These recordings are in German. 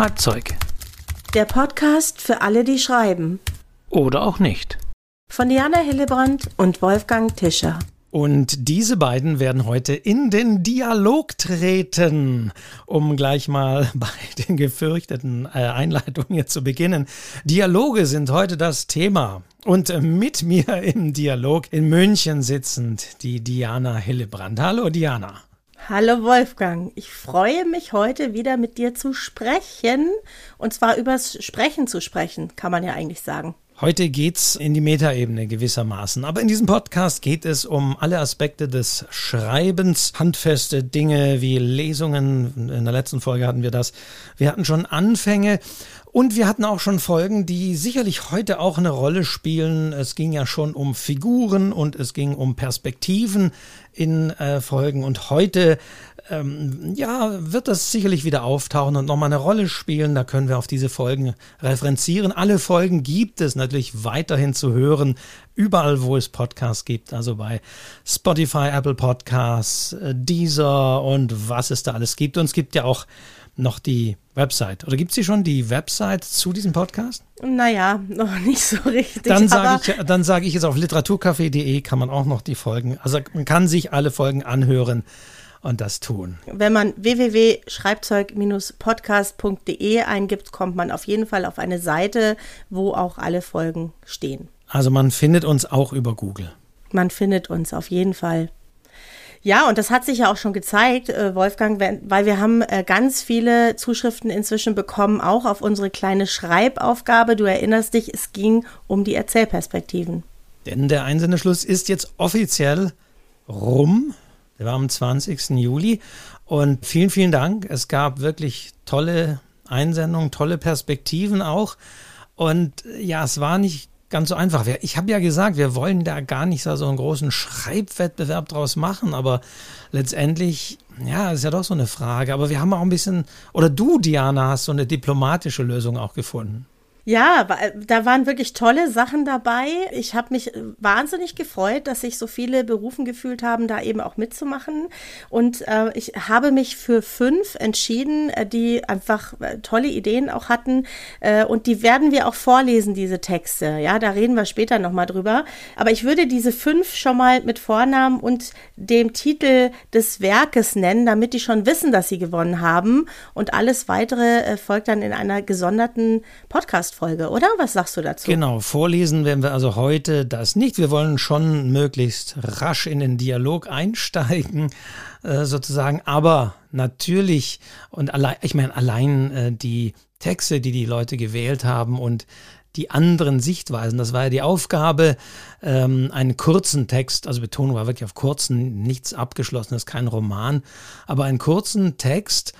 Schreibzeug. Der Podcast für alle, die schreiben. Oder auch nicht. Von Diana Hillebrand und Wolfgang Tischer. Und diese beiden werden heute in den Dialog treten, um gleich mal bei den gefürchteten äh, Einleitungen jetzt zu beginnen. Dialoge sind heute das Thema. Und mit mir im Dialog in München sitzend die Diana Hillebrand. Hallo Diana. Hallo Wolfgang, ich freue mich heute wieder mit dir zu sprechen. Und zwar übers Sprechen zu sprechen, kann man ja eigentlich sagen. Heute geht's in die Metaebene gewissermaßen. Aber in diesem Podcast geht es um alle Aspekte des Schreibens, handfeste Dinge wie Lesungen. In der letzten Folge hatten wir das. Wir hatten schon Anfänge und wir hatten auch schon Folgen, die sicherlich heute auch eine Rolle spielen. Es ging ja schon um Figuren und es ging um Perspektiven in äh, Folgen. Und heute ähm, ja, wird das sicherlich wieder auftauchen und nochmal eine Rolle spielen. Da können wir auf diese Folgen referenzieren. Alle Folgen gibt es natürlich weiterhin zu hören, überall, wo es Podcasts gibt. Also bei Spotify, Apple Podcasts, äh, Deezer und was es da alles gibt. Und es gibt ja auch noch die Website. Oder gibt es hier schon die Website zu diesem Podcast? Naja, noch nicht so richtig. Dann sage ich, dann sage ich jetzt auf literaturcafé.de kann man auch noch die Folgen, also man kann sich alle Folgen anhören und das tun. Wenn man www.schreibzeug-podcast.de eingibt, kommt man auf jeden Fall auf eine Seite, wo auch alle Folgen stehen. Also man findet uns auch über Google. Man findet uns auf jeden Fall. Ja, und das hat sich ja auch schon gezeigt, äh, Wolfgang, weil wir haben äh, ganz viele Zuschriften inzwischen bekommen, auch auf unsere kleine Schreibaufgabe. Du erinnerst dich, es ging um die Erzählperspektiven. Denn der Einsendeschluss ist jetzt offiziell rum. Der war am 20. Juli. Und vielen, vielen Dank. Es gab wirklich tolle Einsendungen, tolle Perspektiven auch. Und ja, es war nicht ganz so einfach. Ich habe ja gesagt, wir wollen da gar nicht so einen großen Schreibwettbewerb draus machen, aber letztendlich, ja, ist ja doch so eine Frage. Aber wir haben auch ein bisschen, oder du, Diana, hast so eine diplomatische Lösung auch gefunden. Ja, da waren wirklich tolle Sachen dabei. Ich habe mich wahnsinnig gefreut, dass sich so viele berufen gefühlt haben, da eben auch mitzumachen. Und äh, ich habe mich für fünf entschieden, äh, die einfach äh, tolle Ideen auch hatten. Äh, und die werden wir auch vorlesen, diese Texte. Ja, da reden wir später nochmal drüber. Aber ich würde diese fünf schon mal mit Vornamen und dem Titel des Werkes nennen, damit die schon wissen, dass sie gewonnen haben. Und alles weitere äh, folgt dann in einer gesonderten Podcast. Podcast-Folge, oder? Was sagst du dazu? Genau, vorlesen werden wir also heute das nicht. Wir wollen schon möglichst rasch in den Dialog einsteigen, äh, sozusagen. Aber natürlich, und allein, ich meine, allein äh, die Texte, die die Leute gewählt haben und die anderen Sichtweisen. Das war ja die Aufgabe, ähm, einen kurzen Text, also Betonung war wirklich auf kurzen, nichts abgeschlossenes, kein Roman, aber einen kurzen Text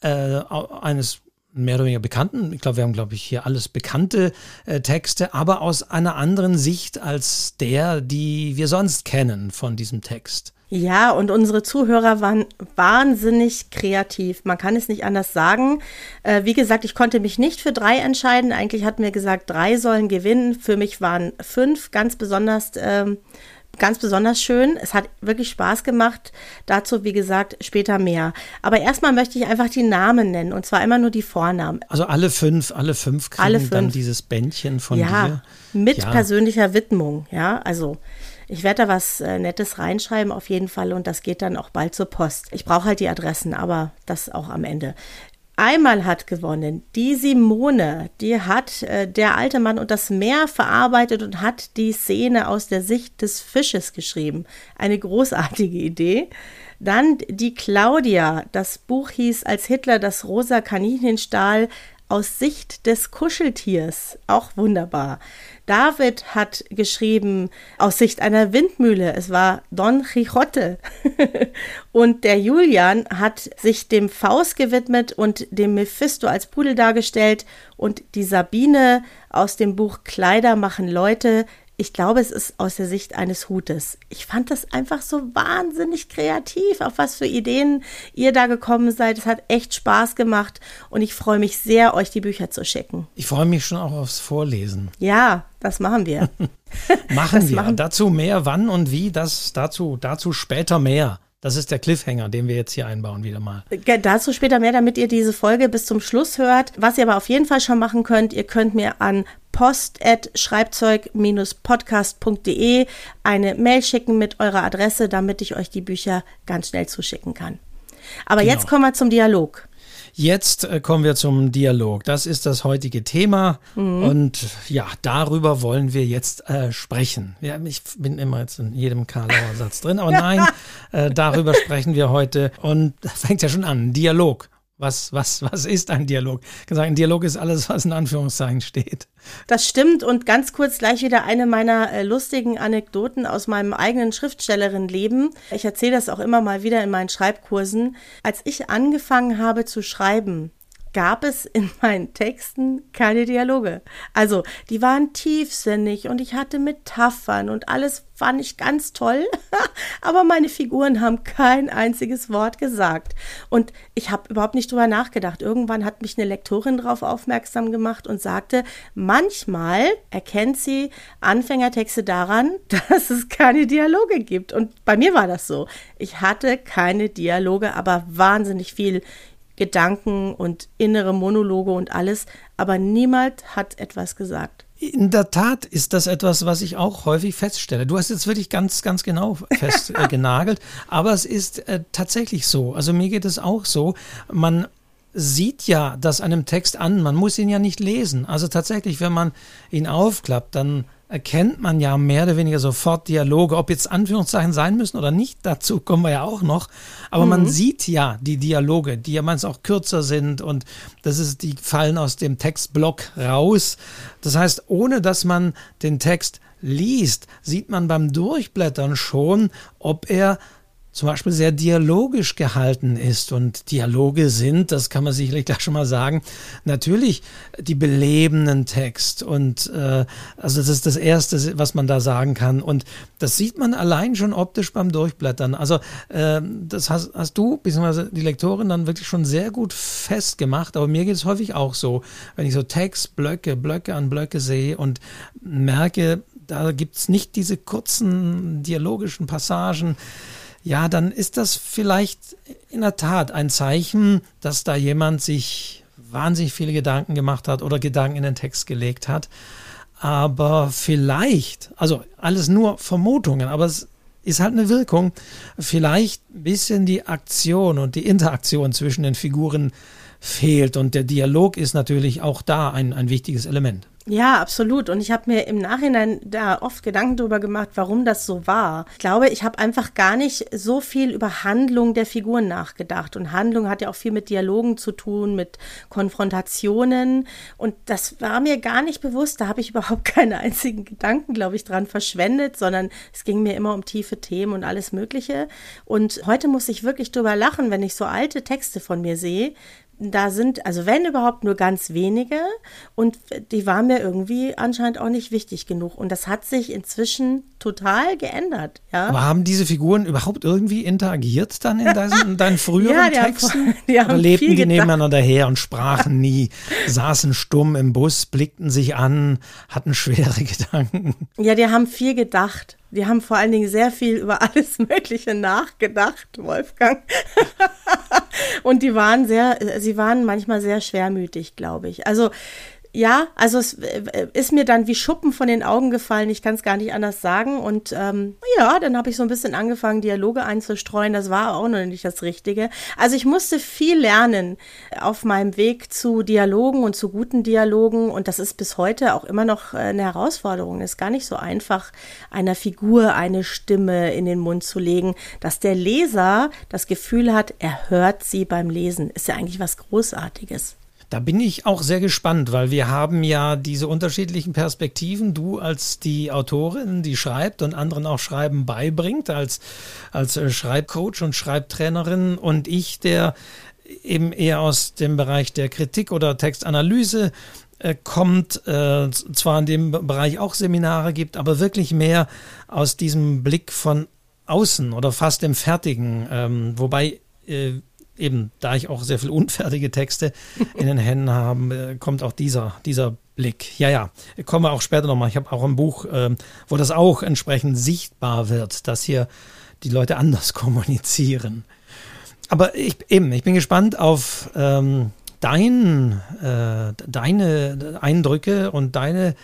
äh, eines mehr oder weniger bekannten, ich glaube, wir haben, glaube ich, hier alles bekannte äh, Texte, aber aus einer anderen Sicht als der, die wir sonst kennen von diesem Text. Ja, und unsere Zuhörer waren wahnsinnig kreativ. Man kann es nicht anders sagen. Äh, wie gesagt, ich konnte mich nicht für drei entscheiden. Eigentlich hatten wir gesagt, drei sollen gewinnen. Für mich waren fünf ganz besonders ähm, ganz besonders schön. Es hat wirklich Spaß gemacht. Dazu, wie gesagt, später mehr. Aber erstmal möchte ich einfach die Namen nennen und zwar immer nur die Vornamen. Also alle fünf, alle fünf kriegen alle fünf. dann dieses Bändchen von ja, dir. Mit ja. persönlicher Widmung, ja. Also ich werde da was äh, Nettes reinschreiben auf jeden Fall und das geht dann auch bald zur Post. Ich brauche halt die Adressen, aber das auch am Ende. Einmal hat gewonnen die Simone, die hat äh, der alte Mann und das Meer verarbeitet und hat die Szene aus der Sicht des Fisches geschrieben. Eine großartige Idee. Dann die Claudia, das Buch hieß, als Hitler das rosa Kaninchen stahl, aus Sicht des Kuscheltiers. Auch wunderbar. David hat geschrieben aus Sicht einer Windmühle. Es war Don Quixote. und der Julian hat sich dem Faust gewidmet und dem Mephisto als Pudel dargestellt. Und die Sabine aus dem Buch Kleider machen Leute ich glaube, es ist aus der Sicht eines Hutes. Ich fand das einfach so wahnsinnig kreativ, auf was für Ideen ihr da gekommen seid. Es hat echt Spaß gemacht und ich freue mich sehr, euch die Bücher zu schicken. Ich freue mich schon auch aufs Vorlesen. Ja, das machen wir. machen das wir. Machen dazu mehr, wann und wie, das dazu, dazu später mehr. Das ist der Cliffhanger, den wir jetzt hier einbauen, wieder mal. Dazu später mehr, damit ihr diese Folge bis zum Schluss hört. Was ihr aber auf jeden Fall schon machen könnt, ihr könnt mir an post.schreibzeug-podcast.de eine Mail schicken mit eurer Adresse, damit ich euch die Bücher ganz schnell zuschicken kann. Aber genau. jetzt kommen wir zum Dialog. Jetzt äh, kommen wir zum Dialog. Das ist das heutige Thema. Mhm. Und ja, darüber wollen wir jetzt äh, sprechen. Ja, ich bin immer jetzt in jedem Karlauer Satz drin, aber nein, äh, darüber sprechen wir heute. Und fängt ja schon an. Dialog. Was, was, was ist ein Dialog? Ich kann sagen, ein Dialog ist alles, was in Anführungszeichen steht. Das stimmt und ganz kurz gleich wieder eine meiner äh, lustigen Anekdoten aus meinem eigenen Schriftstellerinnenleben. Ich erzähle das auch immer mal wieder in meinen Schreibkursen. Als ich angefangen habe zu schreiben, gab es in meinen Texten keine Dialoge. Also, die waren tiefsinnig und ich hatte Metaphern und alles fand ich ganz toll, aber meine Figuren haben kein einziges Wort gesagt. Und ich habe überhaupt nicht drüber nachgedacht. Irgendwann hat mich eine Lektorin darauf aufmerksam gemacht und sagte, manchmal erkennt sie Anfängertexte daran, dass es keine Dialoge gibt. Und bei mir war das so. Ich hatte keine Dialoge, aber wahnsinnig viel Gedanken und innere Monologe und alles, aber niemand hat etwas gesagt. In der Tat ist das etwas, was ich auch häufig feststelle. Du hast jetzt wirklich ganz, ganz genau festgenagelt, äh, aber es ist äh, tatsächlich so. Also mir geht es auch so. Man sieht ja das einem Text an, man muss ihn ja nicht lesen. Also tatsächlich, wenn man ihn aufklappt, dann erkennt man ja mehr oder weniger sofort Dialoge, ob jetzt Anführungszeichen sein müssen oder nicht, dazu kommen wir ja auch noch. Aber mhm. man sieht ja die Dialoge, die ja meist auch kürzer sind und das ist, die fallen aus dem Textblock raus. Das heißt, ohne dass man den Text liest, sieht man beim Durchblättern schon, ob er zum Beispiel sehr dialogisch gehalten ist. Und Dialoge sind, das kann man sicherlich gleich schon mal sagen, natürlich die belebenden Text. Und äh, also das ist das Erste, was man da sagen kann. Und das sieht man allein schon optisch beim Durchblättern. Also äh, das hast, hast du, beziehungsweise die Lektorin, dann wirklich schon sehr gut festgemacht. Aber mir geht es häufig auch so, wenn ich so Textblöcke, Blöcke an Blöcke sehe und merke, da gibt es nicht diese kurzen dialogischen Passagen, ja, dann ist das vielleicht in der Tat ein Zeichen, dass da jemand sich wahnsinnig viele Gedanken gemacht hat oder Gedanken in den Text gelegt hat. Aber vielleicht, also alles nur Vermutungen, aber es ist halt eine Wirkung, vielleicht ein bisschen die Aktion und die Interaktion zwischen den Figuren fehlt. Und der Dialog ist natürlich auch da ein, ein wichtiges Element. Ja, absolut. Und ich habe mir im Nachhinein da oft Gedanken darüber gemacht, warum das so war. Ich glaube, ich habe einfach gar nicht so viel über Handlung der Figuren nachgedacht. Und Handlung hat ja auch viel mit Dialogen zu tun, mit Konfrontationen. Und das war mir gar nicht bewusst. Da habe ich überhaupt keine einzigen Gedanken, glaube ich, dran verschwendet, sondern es ging mir immer um tiefe Themen und alles Mögliche. Und heute muss ich wirklich drüber lachen, wenn ich so alte Texte von mir sehe, da sind, also wenn überhaupt nur ganz wenige und die waren mir irgendwie anscheinend auch nicht wichtig genug und das hat sich inzwischen total geändert. Ja? Aber haben diese Figuren überhaupt irgendwie interagiert dann in deinen, in deinen früheren ja, die Texten? Haben, die haben Oder lebten die nebeneinander her und sprachen nie, saßen stumm im Bus, blickten sich an, hatten schwere Gedanken? Ja, die haben viel gedacht. Die haben vor allen Dingen sehr viel über alles Mögliche nachgedacht, Wolfgang. und die waren sehr, sie waren manchmal sehr schwermütig, glaube ich. Also ja, also es äh, ist mir dann wie Schuppen von den Augen gefallen. Ich kann es gar nicht anders sagen. Und ähm, ja, dann habe ich so ein bisschen angefangen, Dialoge einzustreuen. Das war auch noch nicht das Richtige. Also ich musste viel lernen auf meinem Weg zu Dialogen und zu guten Dialogen. Und das ist bis heute auch immer noch äh, eine Herausforderung. Es ist gar nicht so einfach, einer Figur eine Stimme in den Mund zu legen, dass der Leser das Gefühl hat, er hört sie beim Lesen. Ist ja eigentlich was Großartiges. Da bin ich auch sehr gespannt, weil wir haben ja diese unterschiedlichen Perspektiven. Du als die Autorin, die schreibt und anderen auch Schreiben beibringt, als, als äh, Schreibcoach und Schreibtrainerin und ich, der eben eher aus dem Bereich der Kritik oder Textanalyse äh, kommt, äh, zwar in dem Bereich auch Seminare gibt, aber wirklich mehr aus diesem Blick von außen oder fast dem Fertigen, ähm, wobei äh, eben, da ich auch sehr viel unfertige Texte in den Händen habe, äh, kommt auch dieser, dieser Blick. Ja, ja, kommen wir auch später nochmal. Ich habe auch ein Buch, ähm, wo das auch entsprechend sichtbar wird, dass hier die Leute anders kommunizieren. Aber ich, eben, ich bin gespannt auf ähm, dein, äh, deine Eindrücke und deine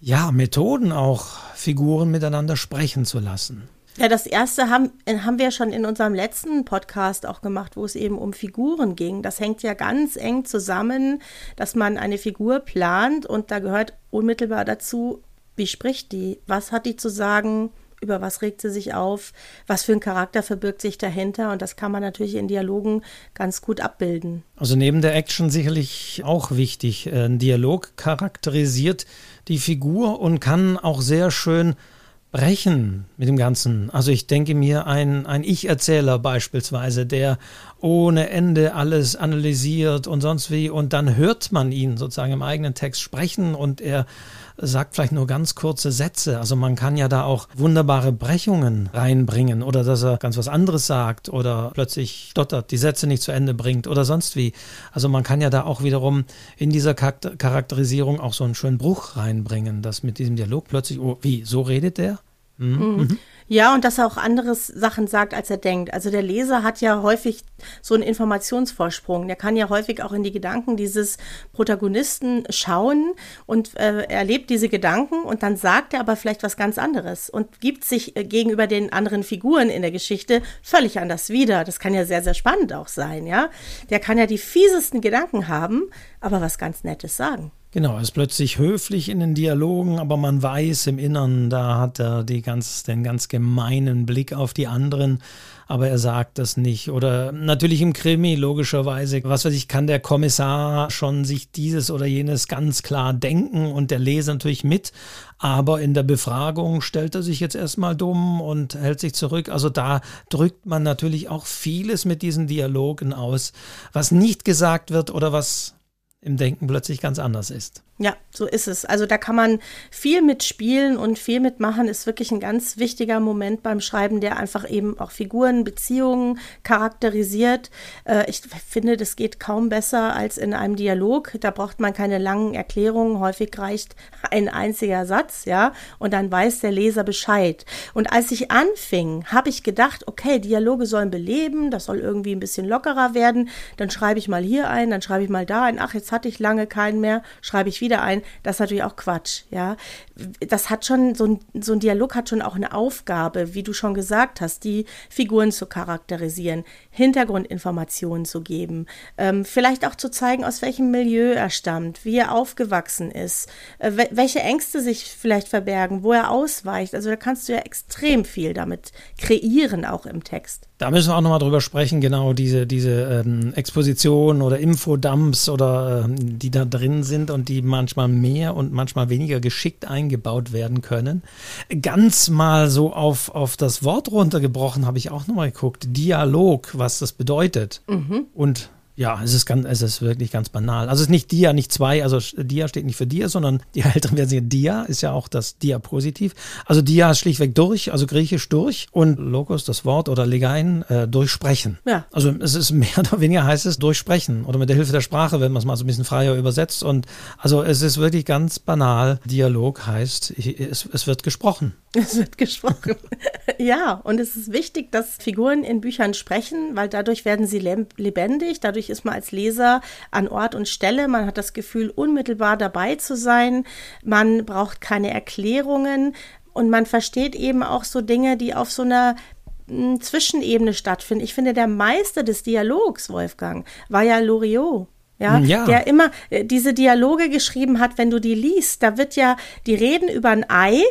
ja, Methoden auch, Figuren miteinander sprechen zu lassen. Ja, das erste haben, haben wir schon in unserem letzten Podcast auch gemacht, wo es eben um Figuren ging. Das hängt ja ganz eng zusammen, dass man eine Figur plant und da gehört unmittelbar dazu, wie spricht die? Was hat die zu sagen? über was regt sie sich auf, was für ein Charakter verbirgt sich dahinter und das kann man natürlich in Dialogen ganz gut abbilden. Also neben der Action sicherlich auch wichtig. Ein Dialog charakterisiert die Figur und kann auch sehr schön brechen mit dem Ganzen. Also ich denke mir, ein, ein Ich-Erzähler beispielsweise, der ohne Ende alles analysiert und sonst wie und dann hört man ihn sozusagen im eigenen Text sprechen und er sagt vielleicht nur ganz kurze Sätze. Also man kann ja da auch wunderbare Brechungen reinbringen oder dass er ganz was anderes sagt oder plötzlich stottert, die Sätze nicht zu Ende bringt oder sonst wie. Also man kann ja da auch wiederum in dieser Charakterisierung auch so einen schönen Bruch reinbringen, dass mit diesem Dialog plötzlich, oh, wie, so redet der? Mhm. Mhm. Ja, und dass er auch andere Sachen sagt, als er denkt. Also der Leser hat ja häufig so einen Informationsvorsprung. Der kann ja häufig auch in die Gedanken dieses Protagonisten schauen und äh, erlebt diese Gedanken und dann sagt er aber vielleicht was ganz anderes und gibt sich äh, gegenüber den anderen Figuren in der Geschichte völlig anders wieder. Das kann ja sehr, sehr spannend auch sein, ja. Der kann ja die fiesesten Gedanken haben, aber was ganz Nettes sagen. Genau, er ist plötzlich höflich in den Dialogen, aber man weiß im Innern, da hat er die ganz, den ganz gemeinen Blick auf die anderen, aber er sagt das nicht. Oder natürlich im Krimi, logischerweise, was weiß ich, kann der Kommissar schon sich dieses oder jenes ganz klar denken und der Leser natürlich mit, aber in der Befragung stellt er sich jetzt erstmal dumm und hält sich zurück. Also da drückt man natürlich auch vieles mit diesen Dialogen aus, was nicht gesagt wird oder was im Denken plötzlich ganz anders ist. Ja, so ist es. Also da kann man viel mitspielen und viel mitmachen, ist wirklich ein ganz wichtiger Moment beim Schreiben, der einfach eben auch Figuren, Beziehungen charakterisiert. Äh, ich finde, das geht kaum besser als in einem Dialog. Da braucht man keine langen Erklärungen. Häufig reicht ein einziger Satz, ja, und dann weiß der Leser Bescheid. Und als ich anfing, habe ich gedacht, okay, Dialoge sollen beleben, das soll irgendwie ein bisschen lockerer werden. Dann schreibe ich mal hier ein, dann schreibe ich mal da ein. Ach, jetzt hatte ich lange keinen mehr, schreibe ich wieder wieder ein. Das ist natürlich auch Quatsch, ja. Das hat schon, so ein, so ein Dialog hat schon auch eine Aufgabe, wie du schon gesagt hast, die Figuren zu charakterisieren, Hintergrundinformationen zu geben, ähm, vielleicht auch zu zeigen, aus welchem Milieu er stammt, wie er aufgewachsen ist, äh, welche Ängste sich vielleicht verbergen, wo er ausweicht. Also da kannst du ja extrem viel damit kreieren, auch im Text. Da müssen wir auch nochmal drüber sprechen, genau diese, diese ähm, Exposition oder Infodumps oder ähm, die da drin sind und die manchmal mehr und manchmal weniger geschickt eingebaut werden können. Ganz mal so auf, auf das Wort runtergebrochen habe ich auch nochmal geguckt. Dialog, was das bedeutet. Mhm. Und ja, es ist ganz, es ist wirklich ganz banal. Also es ist nicht Dia, nicht zwei, also Dia steht nicht für Dia, sondern die älteren werden sagen, Dia ist ja auch das Dia-Positiv. Also Dia ist schlichtweg durch, also griechisch durch und Logos, das Wort oder Legein, äh, durchsprechen. Ja. Also es ist mehr oder weniger heißt es durchsprechen oder mit der Hilfe der Sprache, wenn man es mal so ein bisschen freier übersetzt. Und also es ist wirklich ganz banal. Dialog heißt, es, es wird gesprochen. Es wird gesprochen. ja, und es ist wichtig, dass Figuren in Büchern sprechen, weil dadurch werden sie lebendig, dadurch ist man als Leser an Ort und Stelle, man hat das Gefühl, unmittelbar dabei zu sein, man braucht keine Erklärungen und man versteht eben auch so Dinge, die auf so einer hm, Zwischenebene stattfinden. Ich finde, der Meister des Dialogs, Wolfgang, war ja Loriot. Ja, ja, der immer äh, diese Dialoge geschrieben hat, wenn du die liest, da wird ja, die reden über ein Ei,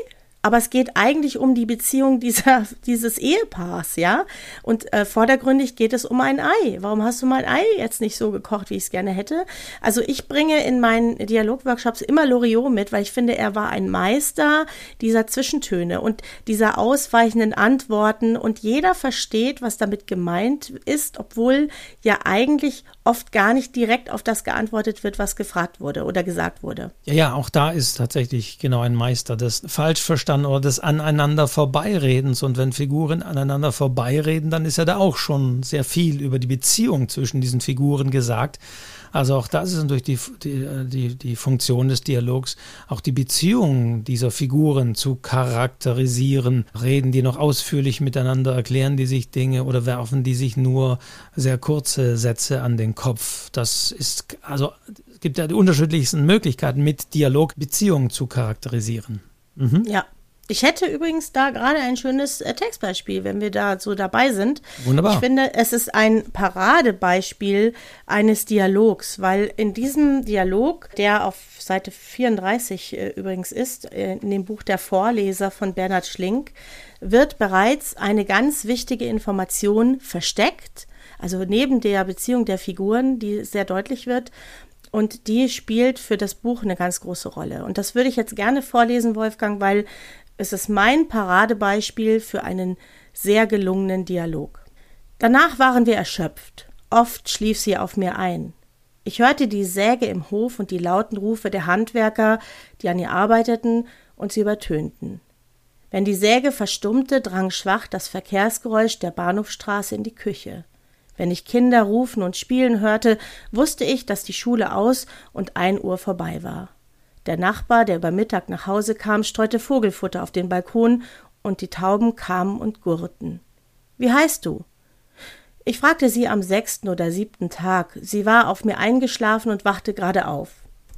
aber es geht eigentlich um die Beziehung dieser, dieses Ehepaars, ja. Und äh, vordergründig geht es um ein Ei. Warum hast du mein Ei jetzt nicht so gekocht, wie ich es gerne hätte? Also ich bringe in meinen Dialogworkshops immer Loriot mit, weil ich finde, er war ein Meister dieser Zwischentöne und dieser ausweichenden Antworten und jeder versteht, was damit gemeint ist, obwohl ja eigentlich oft gar nicht direkt auf das geantwortet wird, was gefragt wurde oder gesagt wurde. Ja, ja, auch da ist tatsächlich genau ein Meister des falsch verstanden dann oder des aneinander Vorbeiredens. Und wenn Figuren aneinander vorbeireden, dann ist ja da auch schon sehr viel über die Beziehung zwischen diesen Figuren gesagt. Also auch das ist natürlich die, die, die, die Funktion des Dialogs, auch die Beziehungen dieser Figuren zu charakterisieren. Reden die noch ausführlich miteinander, erklären die sich Dinge oder werfen die sich nur sehr kurze Sätze an den Kopf. Das ist, also es gibt ja die unterschiedlichsten Möglichkeiten, mit Dialog Beziehungen zu charakterisieren. Mhm. Ja, ich hätte übrigens da gerade ein schönes äh, Textbeispiel, wenn wir da so dabei sind. Wunderbar. Ich finde, es ist ein Paradebeispiel eines Dialogs, weil in diesem Dialog, der auf Seite 34 äh, übrigens ist, äh, in dem Buch Der Vorleser von Bernhard Schlink, wird bereits eine ganz wichtige Information versteckt. Also neben der Beziehung der Figuren, die sehr deutlich wird, und die spielt für das Buch eine ganz große Rolle. Und das würde ich jetzt gerne vorlesen, Wolfgang, weil es ist mein Paradebeispiel für einen sehr gelungenen Dialog. Danach waren wir erschöpft. Oft schlief sie auf mir ein. Ich hörte die Säge im Hof und die lauten Rufe der Handwerker, die an ihr arbeiteten, und sie übertönten. Wenn die Säge verstummte, drang schwach das Verkehrsgeräusch der Bahnhofstraße in die Küche. Wenn ich Kinder rufen und spielen hörte, wusste ich, dass die Schule aus und ein Uhr vorbei war. Der Nachbar, der über Mittag nach Hause kam, streute Vogelfutter auf den Balkon, und die Tauben kamen und gurrten. Wie heißt du? Ich fragte sie am sechsten oder siebten Tag. Sie war auf mir eingeschlafen und wachte gerade auf.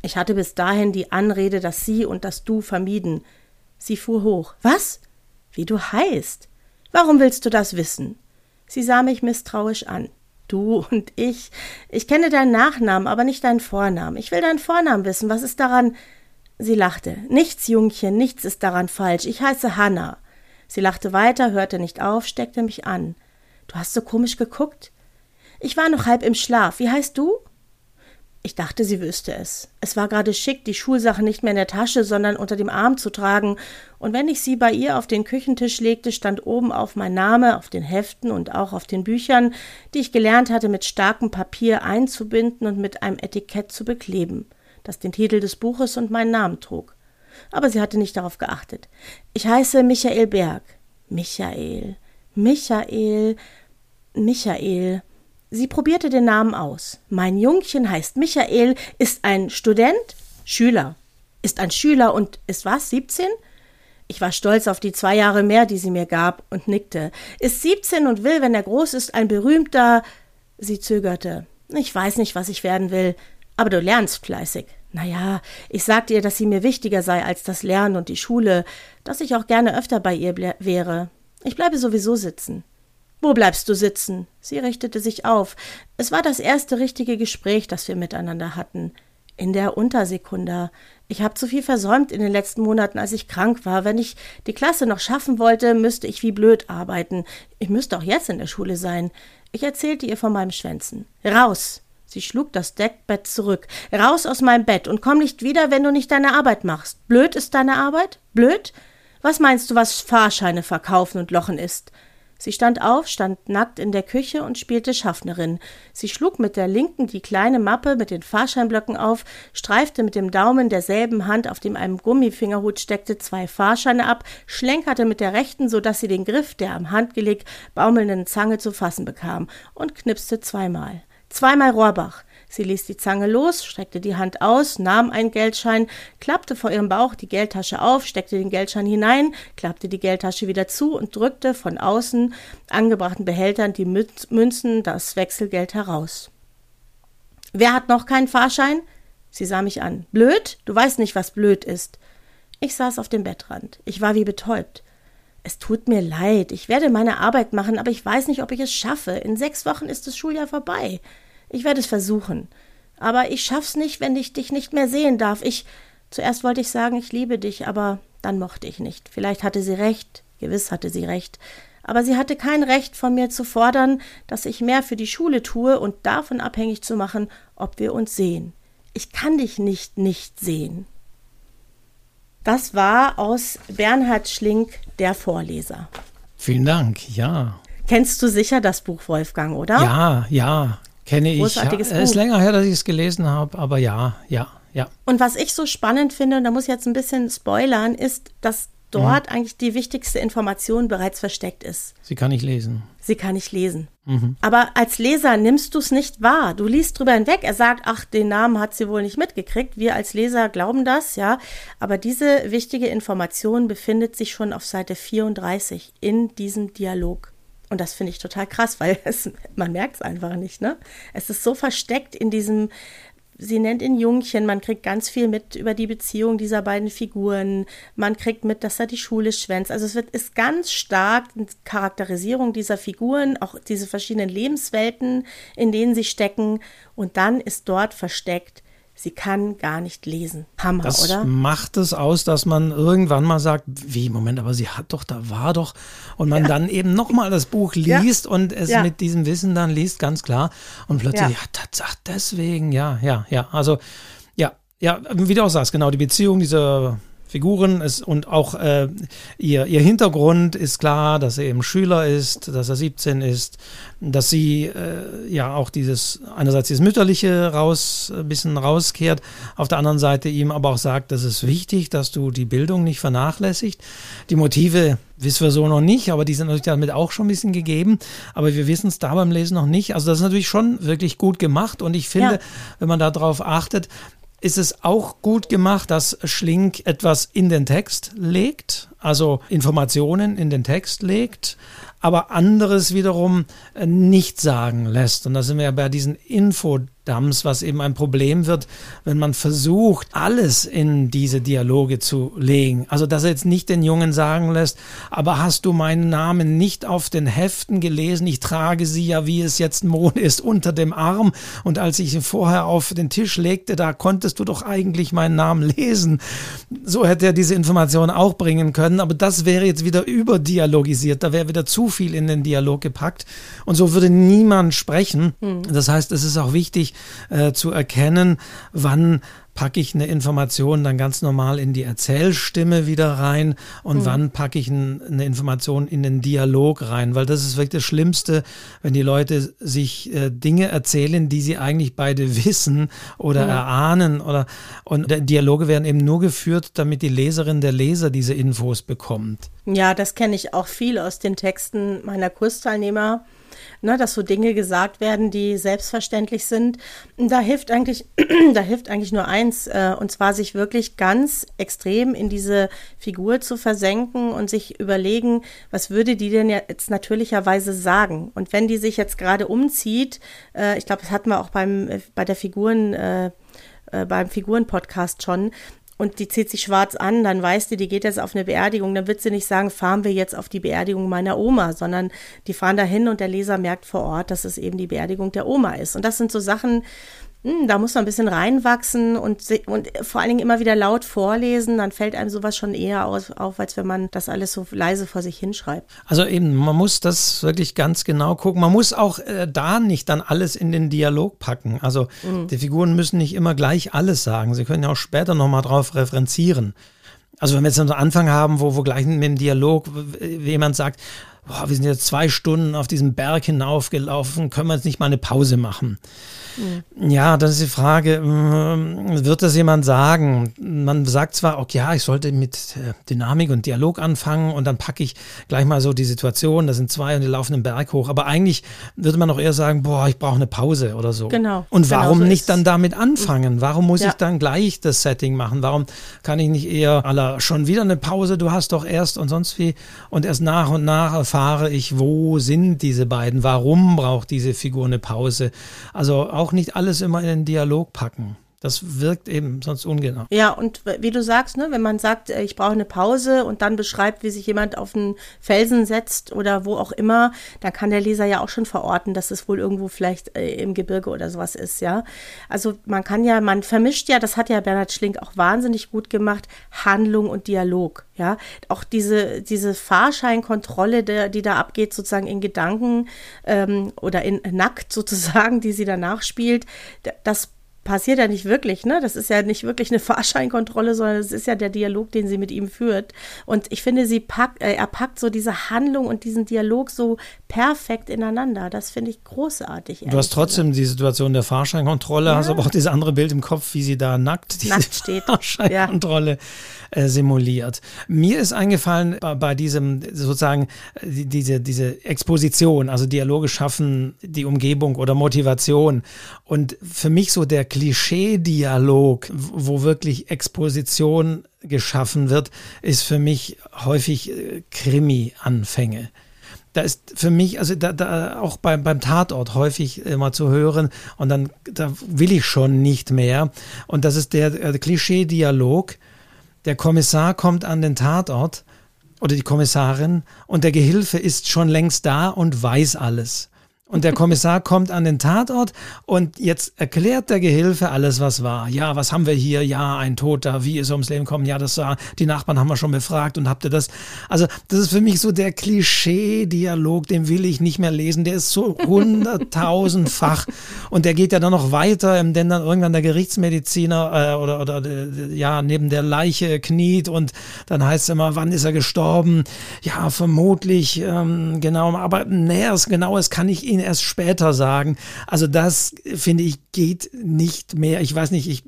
Ich hatte bis dahin die Anrede, dass sie und das Du vermieden. Sie fuhr hoch. Was? Wie du heißt? Warum willst du das wissen? Sie sah mich misstrauisch an. Du und ich. Ich kenne deinen Nachnamen, aber nicht deinen Vornamen. Ich will deinen Vornamen wissen. Was ist daran? Sie lachte. Nichts, Jungchen, nichts ist daran falsch. Ich heiße Hanna. Sie lachte weiter, hörte nicht auf, steckte mich an. Du hast so komisch geguckt. Ich war noch halb im Schlaf. Wie heißt du? Ich dachte, sie wüsste es. Es war gerade schick, die Schulsachen nicht mehr in der Tasche, sondern unter dem Arm zu tragen, und wenn ich sie bei ihr auf den Küchentisch legte, stand oben auf mein Name, auf den Heften und auch auf den Büchern, die ich gelernt hatte, mit starkem Papier einzubinden und mit einem Etikett zu bekleben, das den Titel des Buches und meinen Namen trug. Aber sie hatte nicht darauf geachtet. Ich heiße Michael Berg. Michael. Michael. Michael. Sie probierte den Namen aus. Mein Jungchen heißt Michael, ist ein Student, Schüler. Ist ein Schüler und ist was, 17? Ich war stolz auf die zwei Jahre mehr, die sie mir gab, und nickte. Ist 17 und will, wenn er groß ist, ein berühmter. Sie zögerte. Ich weiß nicht, was ich werden will, aber du lernst fleißig. Na ja, ich sagte ihr, dass sie mir wichtiger sei als das Lernen und die Schule, dass ich auch gerne öfter bei ihr wäre. Ich bleibe sowieso sitzen. Wo bleibst du sitzen? Sie richtete sich auf. Es war das erste richtige Gespräch, das wir miteinander hatten. In der Untersekunda. Ich habe zu viel versäumt in den letzten Monaten, als ich krank war. Wenn ich die Klasse noch schaffen wollte, müsste ich wie blöd arbeiten. Ich müsste auch jetzt in der Schule sein. Ich erzählte ihr von meinem Schwänzen. Raus! Sie schlug das Deckbett zurück. Raus aus meinem Bett und komm nicht wieder, wenn du nicht deine Arbeit machst. Blöd ist deine Arbeit? Blöd? Was meinst du, was Fahrscheine verkaufen und lochen ist? Sie stand auf, stand nackt in der Küche und spielte Schaffnerin. Sie schlug mit der linken die kleine Mappe mit den Fahrscheinblöcken auf, streifte mit dem Daumen derselben Hand, auf dem ein Gummifingerhut steckte, zwei Fahrscheine ab, schlenkerte mit der rechten, so dass sie den Griff der am Handgelenk baumelnden Zange zu fassen bekam, und knipste zweimal. Zweimal Rohrbach. Sie ließ die Zange los, streckte die Hand aus, nahm einen Geldschein, klappte vor ihrem Bauch die Geldtasche auf, steckte den Geldschein hinein, klappte die Geldtasche wieder zu und drückte von außen angebrachten Behältern die Münzen, das Wechselgeld heraus. Wer hat noch keinen Fahrschein? Sie sah mich an. Blöd? Du weißt nicht, was blöd ist. Ich saß auf dem Bettrand. Ich war wie betäubt. Es tut mir leid. Ich werde meine Arbeit machen, aber ich weiß nicht, ob ich es schaffe. In sechs Wochen ist das Schuljahr vorbei. Ich werde es versuchen. Aber ich schaff's nicht, wenn ich dich nicht mehr sehen darf. Ich. Zuerst wollte ich sagen, ich liebe dich, aber dann mochte ich nicht. Vielleicht hatte sie recht, gewiss hatte sie recht. Aber sie hatte kein Recht von mir zu fordern, dass ich mehr für die Schule tue und davon abhängig zu machen, ob wir uns sehen. Ich kann dich nicht nicht sehen. Das war aus Bernhard Schlink, der Vorleser. Vielen Dank, ja. Kennst du sicher das Buch Wolfgang, oder? Ja, ja, Kenne ich. Ja. Es ist länger her, dass ich es gelesen habe, aber ja, ja, ja. Und was ich so spannend finde, und da muss ich jetzt ein bisschen spoilern, ist, dass dort mhm. eigentlich die wichtigste Information bereits versteckt ist. Sie kann nicht lesen. Sie kann nicht lesen. Mhm. Aber als Leser nimmst du es nicht wahr. Du liest drüber hinweg. Er sagt, ach, den Namen hat sie wohl nicht mitgekriegt. Wir als Leser glauben das, ja. Aber diese wichtige Information befindet sich schon auf Seite 34 in diesem Dialog. Und das finde ich total krass, weil es, man merkt es einfach nicht. Ne? Es ist so versteckt in diesem sie nennt ihn Jungchen, man kriegt ganz viel mit über die Beziehung dieser beiden Figuren, man kriegt mit, dass er die Schule schwänzt. Also es wird, ist ganz stark eine Charakterisierung dieser Figuren, auch diese verschiedenen Lebenswelten, in denen sie stecken und dann ist dort versteckt Sie kann gar nicht lesen. Hammer, das oder? Macht es aus, dass man irgendwann mal sagt, wie, Moment, aber sie hat doch, da war doch. Und man ja. dann eben nochmal das Buch liest ja. und es ja. mit diesem Wissen dann liest, ganz klar. Und plötzlich, ja, Tatsache, deswegen, ja, ja, ja. Also, ja, ja, wie du auch sagst, genau, die Beziehung dieser Figuren ist, und auch äh, ihr, ihr Hintergrund ist klar, dass er eben Schüler ist, dass er 17 ist, dass sie äh, ja auch dieses, einerseits dieses Mütterliche raus, ein bisschen rauskehrt, auf der anderen Seite ihm aber auch sagt, das ist wichtig, dass du die Bildung nicht vernachlässigt. Die Motive wissen wir so noch nicht, aber die sind natürlich damit auch schon ein bisschen gegeben. Aber wir wissen es da beim Lesen noch nicht. Also das ist natürlich schon wirklich gut gemacht und ich finde, ja. wenn man darauf achtet, ist es auch gut gemacht, dass Schlink etwas in den Text legt, also Informationen in den Text legt, aber anderes wiederum äh, nicht sagen lässt. Und da sind wir ja bei diesen Infodumps, was eben ein Problem wird, wenn man versucht, alles in diese Dialoge zu legen. Also, dass er jetzt nicht den Jungen sagen lässt, aber hast du meinen Namen nicht auf den Heften gelesen? Ich trage sie ja, wie es jetzt Mond ist, unter dem Arm. Und als ich ihn vorher auf den Tisch legte, da konntest du doch eigentlich meinen Namen lesen. So hätte er diese Information auch bringen können. Aber das wäre jetzt wieder überdialogisiert. Da wäre wieder zu viel in den Dialog gepackt und so würde niemand sprechen. Mhm. Das heißt, es ist auch wichtig äh, zu erkennen, wann packe ich eine Information dann ganz normal in die Erzählstimme wieder rein und mhm. wann packe ich eine Information in den Dialog rein, weil das ist wirklich das Schlimmste, wenn die Leute sich äh, Dinge erzählen, die sie eigentlich beide wissen oder mhm. erahnen oder und Dialoge werden eben nur geführt, damit die Leserin der Leser diese Infos bekommt. Ja, das kenne ich auch viel aus den Texten meiner Kursteilnehmer ne, dass so Dinge gesagt werden, die selbstverständlich sind. Da hilft eigentlich, da hilft eigentlich nur eins, äh, und zwar sich wirklich ganz extrem in diese Figur zu versenken und sich überlegen, was würde die denn jetzt natürlicherweise sagen? Und wenn die sich jetzt gerade umzieht, äh, ich glaube, das hatten wir auch beim, äh, bei der Figuren, äh, äh beim Figuren-Podcast schon, und die zieht sich schwarz an, dann weiß die, die geht jetzt auf eine Beerdigung, dann wird sie nicht sagen, fahren wir jetzt auf die Beerdigung meiner Oma, sondern die fahren dahin und der Leser merkt vor Ort, dass es eben die Beerdigung der Oma ist. Und das sind so Sachen, hm, da muss man ein bisschen reinwachsen und, und vor allen Dingen immer wieder laut vorlesen, dann fällt einem sowas schon eher auf, auf, als wenn man das alles so leise vor sich hinschreibt. Also eben, man muss das wirklich ganz genau gucken. Man muss auch äh, da nicht dann alles in den Dialog packen. Also mhm. die Figuren müssen nicht immer gleich alles sagen. Sie können ja auch später nochmal drauf referenzieren. Also wenn wir jetzt einen Anfang haben, wo, wo gleich mit dem Dialog jemand sagt, boah, wir sind jetzt zwei Stunden auf diesem Berg hinaufgelaufen, können wir jetzt nicht mal eine Pause machen? Mhm. Ja, das ist die Frage, ähm, wird das jemand sagen? Man sagt zwar, okay, ja, ich sollte mit äh, Dynamik und Dialog anfangen und dann packe ich gleich mal so die Situation, da sind zwei und die laufen den Berg hoch, aber eigentlich würde man auch eher sagen, boah, ich brauche eine Pause oder so. Genau. Und genau warum genau so nicht dann damit anfangen? Warum muss ja. ich dann gleich das Setting machen? Warum kann ich nicht eher, aller schon wieder eine Pause, du hast doch erst und sonst wie und erst nach und nach erfahre ich, wo sind diese beiden, warum braucht diese Figur eine Pause? Also auch nicht alles immer in den Dialog packen. Das wirkt eben sonst ungenau. Ja, und wie du sagst, ne, wenn man sagt, äh, ich brauche eine Pause und dann beschreibt, wie sich jemand auf einen Felsen setzt oder wo auch immer, dann kann der Leser ja auch schon verorten, dass es wohl irgendwo vielleicht äh, im Gebirge oder sowas ist, ja. Also man kann ja, man vermischt ja, das hat ja Bernhard Schlink auch wahnsinnig gut gemacht, Handlung und Dialog, ja. Auch diese, diese Fahrscheinkontrolle, der, die da abgeht, sozusagen in Gedanken ähm, oder in nackt sozusagen, die sie danach spielt, das passiert ja nicht wirklich, ne? Das ist ja nicht wirklich eine Fahrscheinkontrolle, sondern es ist ja der Dialog, den sie mit ihm führt. Und ich finde, sie packt, äh, er packt so diese Handlung und diesen Dialog so perfekt ineinander. Das finde ich großartig. Du hast trotzdem gesagt. die Situation der Fahrscheinkontrolle, ja. hast aber auch dieses andere Bild im Kopf, wie sie da nackt diese nackt steht. Fahrscheinkontrolle ja. äh, simuliert. Mir ist eingefallen bei, bei diesem sozusagen die, diese, diese Exposition, also Dialoge schaffen die Umgebung oder Motivation. Und für mich so der Klischee-Dialog, wo wirklich Exposition geschaffen wird, ist für mich häufig äh, Krimi-Anfänge. Da ist für mich, also da, da auch beim, beim Tatort häufig immer zu hören und dann da will ich schon nicht mehr. Und das ist der, der Klischee-Dialog. Der Kommissar kommt an den Tatort oder die Kommissarin und der Gehilfe ist schon längst da und weiß alles. Und der Kommissar kommt an den Tatort und jetzt erklärt der Gehilfe alles, was war. Ja, was haben wir hier? Ja, ein Toter. Wie ist er ums Leben gekommen? Ja, das war, die Nachbarn haben wir schon befragt und habt ihr das? Also, das ist für mich so der Klischee-Dialog, den will ich nicht mehr lesen. Der ist so hunderttausendfach. und der geht ja dann noch weiter, denn dann irgendwann der Gerichtsmediziner äh, oder, oder äh, ja, neben der Leiche kniet und dann heißt es immer, wann ist er gestorben? Ja, vermutlich, ähm, genau, aber näheres, genaues kann ich Ihnen erst später sagen. Also das, finde ich, geht nicht mehr. Ich weiß nicht, ich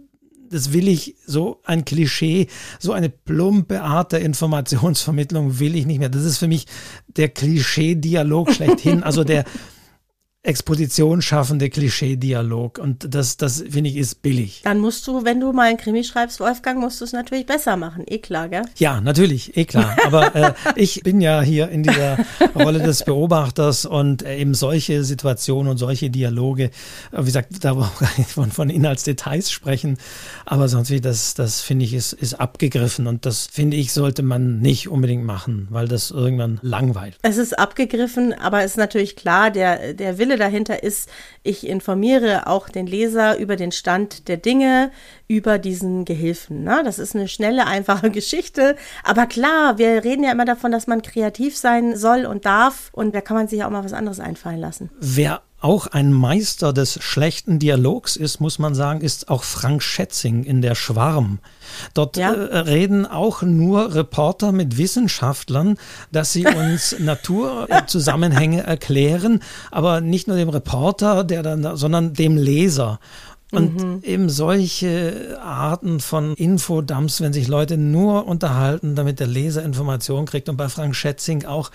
das will ich, so ein Klischee, so eine plumpe Art der Informationsvermittlung will ich nicht mehr. Das ist für mich der Klischee-Dialog schlechthin. Also der, Exposition schaffende Klischee-Dialog. Und das, das finde ich, ist billig. Dann musst du, wenn du mal ein Krimi schreibst, Wolfgang, musst du es natürlich besser machen. Eh klar, gell? Ja, natürlich, eh klar. Aber äh, ich bin ja hier in dieser Rolle des Beobachters und äh, eben solche Situationen und solche Dialoge, äh, wie gesagt, da von, von Inhaltsdetails sprechen. Aber sonst wie, das, das finde ich, ist, ist abgegriffen. Und das finde ich, sollte man nicht unbedingt machen, weil das irgendwann langweilt. Es ist abgegriffen, aber es ist natürlich klar, der, der Wille Ziele dahinter ist, ich informiere auch den Leser über den Stand der Dinge, über diesen Gehilfen. Ne? Das ist eine schnelle, einfache Geschichte. Aber klar, wir reden ja immer davon, dass man kreativ sein soll und darf. Und da kann man sich auch mal was anderes einfallen lassen. Wer auch ein Meister des schlechten Dialogs ist, muss man sagen, ist auch Frank Schätzing in der Schwarm. Dort ja. äh, reden auch nur Reporter mit Wissenschaftlern, dass sie uns Naturzusammenhänge erklären, aber nicht nur dem Reporter, der dann, sondern dem Leser. Und mhm. eben solche Arten von Infodumps, wenn sich Leute nur unterhalten, damit der Leser Informationen kriegt und bei Frank Schätzing auch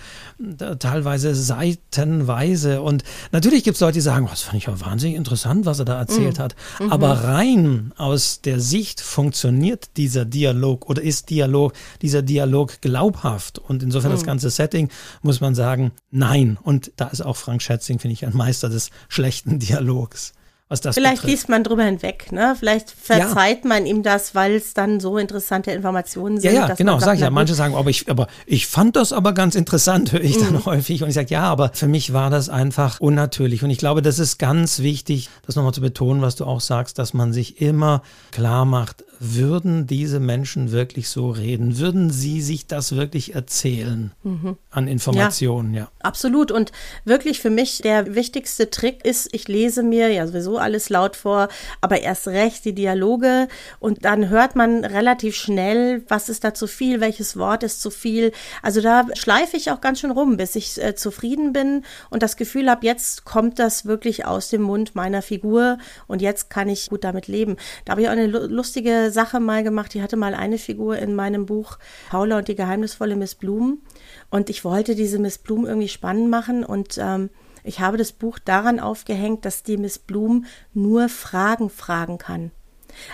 teilweise seitenweise. Und natürlich gibt es Leute, die sagen, oh, das fand ich ja wahnsinnig interessant, was er da erzählt mhm. hat. Mhm. Aber rein aus der Sicht funktioniert dieser Dialog oder ist Dialog, dieser Dialog glaubhaft. Und insofern das mhm. ganze Setting muss man sagen, nein. Und da ist auch Frank Schätzing, finde ich, ein Meister des schlechten Dialogs was das Vielleicht betrifft. liest man drüber hinweg, ne? Vielleicht verzeiht ja. man ihm das, weil es dann so interessante Informationen sind. Ja, ja, genau, sag ich ja. Manche sagen, aber ich, aber ich fand das aber ganz interessant, höre ich dann mhm. häufig. Und ich sage, ja, aber für mich war das einfach unnatürlich. Und ich glaube, das ist ganz wichtig, das nochmal zu betonen, was du auch sagst, dass man sich immer klar macht, würden diese Menschen wirklich so reden? Würden sie sich das wirklich erzählen mhm. an Informationen? Ja, ja, absolut. Und wirklich für mich der wichtigste Trick ist, ich lese mir ja sowieso alles laut vor, aber erst recht die Dialoge und dann hört man relativ schnell, was ist da zu viel, welches Wort ist zu viel. Also da schleife ich auch ganz schön rum, bis ich äh, zufrieden bin und das Gefühl habe, jetzt kommt das wirklich aus dem Mund meiner Figur und jetzt kann ich gut damit leben. Da habe ich auch eine lustige Sache mal gemacht. Die hatte mal eine Figur in meinem Buch Paula und die geheimnisvolle Miss Blum. Und ich wollte diese Miss Blum irgendwie spannend machen und ähm, ich habe das Buch daran aufgehängt, dass die Miss Blum nur Fragen fragen kann.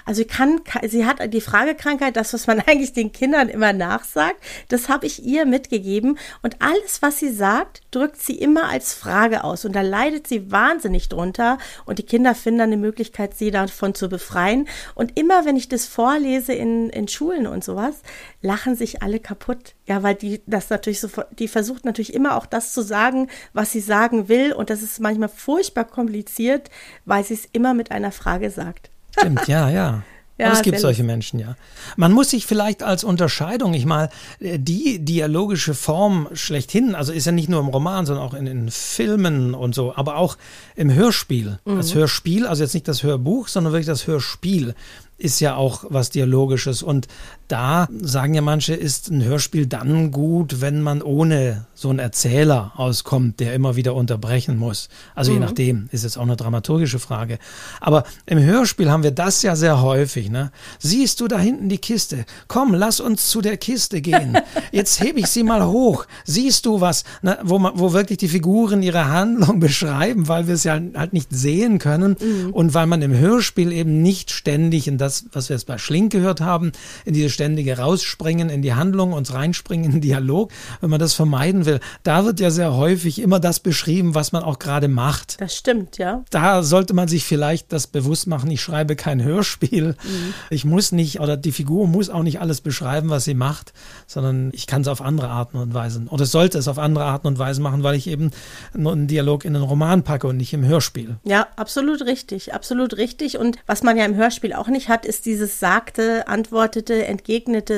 Also kann, sie hat die Fragekrankheit, das, was man eigentlich den Kindern immer nachsagt, das habe ich ihr mitgegeben. Und alles, was sie sagt, drückt sie immer als Frage aus. Und da leidet sie wahnsinnig drunter. Und die Kinder finden dann eine Möglichkeit, sie davon zu befreien. Und immer, wenn ich das vorlese in, in Schulen und sowas, lachen sich alle kaputt. Ja, weil die das natürlich so, die versucht natürlich immer auch das zu sagen, was sie sagen will. Und das ist manchmal furchtbar kompliziert, weil sie es immer mit einer Frage sagt. Stimmt, ja, ja. Ja, Aber es gibt solche Menschen, ja. Man muss sich vielleicht als Unterscheidung, ich mal, äh, die dialogische Form schlechthin, also ist ja nicht nur im Roman, sondern auch in den Filmen und so, aber auch im Hörspiel. Mhm. Das Hörspiel, also jetzt nicht das Hörbuch, sondern wirklich das Hörspiel ist ja auch was Dialogisches. Und da sagen ja manche, ist ein Hörspiel dann gut, wenn man ohne so einen Erzähler auskommt, der immer wieder unterbrechen muss. Also mhm. je nachdem, ist jetzt auch eine dramaturgische Frage. Aber im Hörspiel haben wir das ja sehr häufig. Ne? Siehst du da hinten die Kiste? Komm, lass uns zu der Kiste gehen. Jetzt hebe ich sie mal hoch. Siehst du was, ne? wo, man, wo wirklich die Figuren ihre Handlung beschreiben, weil wir es ja halt nicht sehen können mhm. und weil man im Hörspiel eben nicht ständig in das was wir jetzt bei Schlink gehört haben, in diese ständige Rausspringen in die Handlung, uns reinspringen in den Dialog, wenn man das vermeiden will. Da wird ja sehr häufig immer das beschrieben, was man auch gerade macht. Das stimmt, ja. Da sollte man sich vielleicht das bewusst machen, ich schreibe kein Hörspiel. Mhm. Ich muss nicht, oder die Figur muss auch nicht alles beschreiben, was sie macht, sondern ich kann es auf andere Arten und Weisen, oder sollte es auf andere Arten und Weisen machen, weil ich eben nur einen Dialog in einen Roman packe und nicht im Hörspiel. Ja, absolut richtig, absolut richtig. Und was man ja im Hörspiel auch nicht hat, hat, ist dieses sagte, antwortete, entgegnete,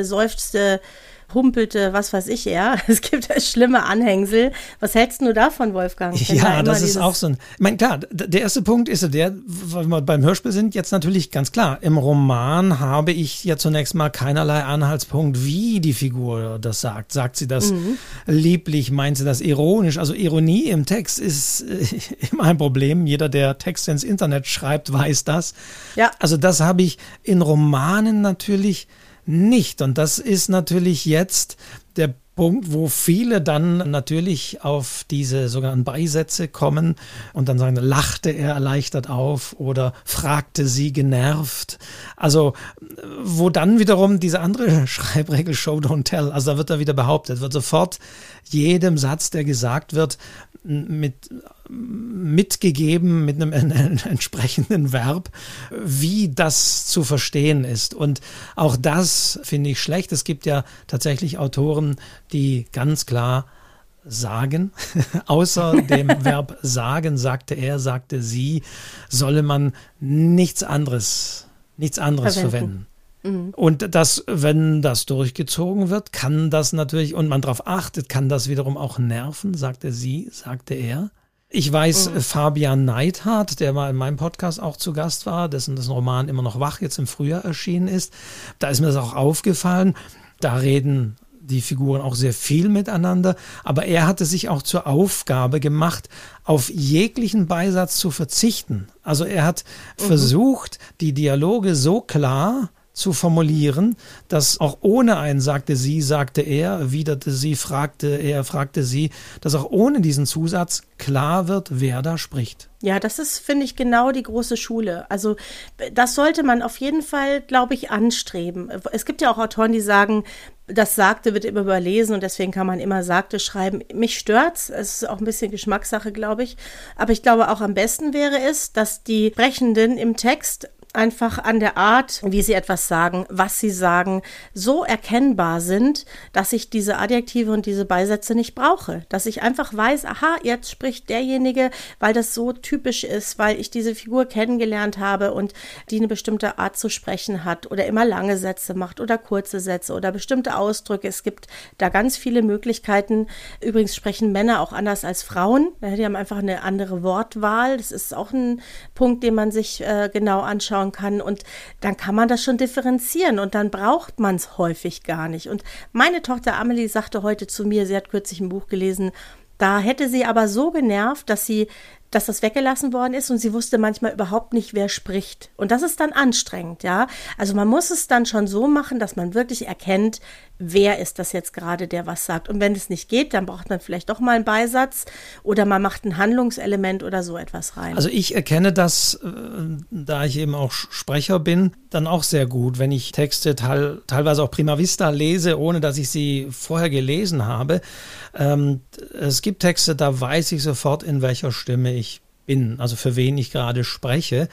seufzte, humpelte, was weiß ich, ja. Es gibt ja schlimme Anhängsel. Was hältst du davon, Wolfgang? Ja, da das ist auch so ein. Ich meine, klar, der erste Punkt ist der, weil wir beim Hörspiel sind, jetzt natürlich ganz klar. Im Roman habe ich ja zunächst mal keinerlei Anhaltspunkt, wie die Figur das sagt. Sagt sie das mhm. lieblich? Meint sie das ironisch? Also Ironie im Text ist äh, immer ein Problem. Jeder, der Texte ins Internet schreibt, weiß das. Ja. Also das habe ich in Romanen natürlich nicht. Und das ist natürlich jetzt der Punkt, wo viele dann natürlich auf diese sogenannten Beisätze kommen und dann sagen, lachte er erleichtert auf oder fragte sie genervt. Also, wo dann wiederum diese andere Schreibregel Show Don't Tell, also da wird da wieder behauptet, wird sofort jedem Satz, der gesagt wird, mit mitgegeben mit einem, entsprechenden Verb, wie das zu verstehen ist. Und auch das finde ich schlecht. Es gibt ja tatsächlich Autoren, die ganz klar sagen, außer dem Verb sagen, sagte er, sagte sie, solle man nichts anderes, nichts anderes verwenden. verwenden. Mhm. Und das, wenn das durchgezogen wird, kann das natürlich, und man darauf achtet, kann das wiederum auch nerven, sagte sie, sagte er. Ich weiß, mhm. Fabian Neidhardt, der mal in meinem Podcast auch zu Gast war, dessen, dessen Roman immer noch wach jetzt im Frühjahr erschienen ist, da ist mir das auch aufgefallen. Da reden die Figuren auch sehr viel miteinander, aber er hatte sich auch zur Aufgabe gemacht, auf jeglichen Beisatz zu verzichten. Also er hat mhm. versucht, die Dialoge so klar zu formulieren, dass auch ohne ein sagte sie, sagte er, erwiderte sie, fragte er, fragte sie, dass auch ohne diesen Zusatz klar wird, wer da spricht. Ja, das ist, finde ich, genau die große Schule. Also das sollte man auf jeden Fall, glaube ich, anstreben. Es gibt ja auch Autoren, die sagen, das Sagte wird immer überlesen und deswegen kann man immer Sagte schreiben. Mich stört's. Es ist auch ein bisschen Geschmackssache, glaube ich. Aber ich glaube, auch am besten wäre es, dass die Sprechenden im Text einfach an der Art, wie sie etwas sagen, was sie sagen, so erkennbar sind, dass ich diese Adjektive und diese Beisätze nicht brauche. Dass ich einfach weiß, aha, jetzt spricht derjenige, weil das so typisch ist, weil ich diese Figur kennengelernt habe und die eine bestimmte Art zu sprechen hat oder immer lange Sätze macht oder kurze Sätze oder bestimmte Ausdrücke. Es gibt da ganz viele Möglichkeiten. Übrigens sprechen Männer auch anders als Frauen. Die haben einfach eine andere Wortwahl. Das ist auch ein Punkt, den man sich äh, genau anschaut anschauen kann. Und dann kann man das schon differenzieren und dann braucht man es häufig gar nicht. Und meine Tochter Amelie sagte heute zu mir, sie hat kürzlich ein Buch gelesen, da hätte sie aber so genervt, dass sie dass das weggelassen worden ist und sie wusste manchmal überhaupt nicht, wer spricht. Und das ist dann anstrengend, ja. Also man muss es dann schon so machen, dass man wirklich erkennt, wer ist das jetzt gerade, der was sagt. Und wenn es nicht geht, dann braucht man vielleicht doch mal einen Beisatz oder man macht ein Handlungselement oder so etwas rein. Also ich erkenne das, äh, da ich eben auch Sprecher bin, dann auch sehr gut, wenn ich Texte teil, teilweise auch prima vista lese, ohne dass ich sie vorher gelesen habe. Ähm, es gibt Texte, da weiß ich sofort, in welcher Stimme ich bin, also für wen ich gerade spreche.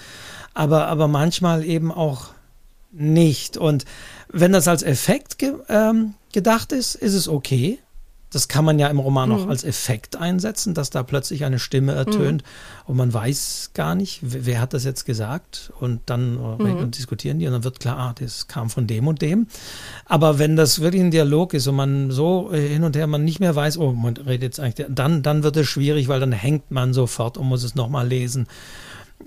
Aber, aber manchmal eben auch nicht. Und wenn das als Effekt ge ähm, gedacht ist, ist es okay. Das kann man ja im Roman mhm. auch als Effekt einsetzen, dass da plötzlich eine Stimme ertönt mhm. und man weiß gar nicht, wer, wer, hat das jetzt gesagt und dann mhm. diskutieren die und dann wird klar, ah, das kam von dem und dem. Aber wenn das wirklich ein Dialog ist und man so äh, hin und her, man nicht mehr weiß, oh, man redet jetzt eigentlich, dann, dann wird es schwierig, weil dann hängt man sofort und muss es nochmal lesen.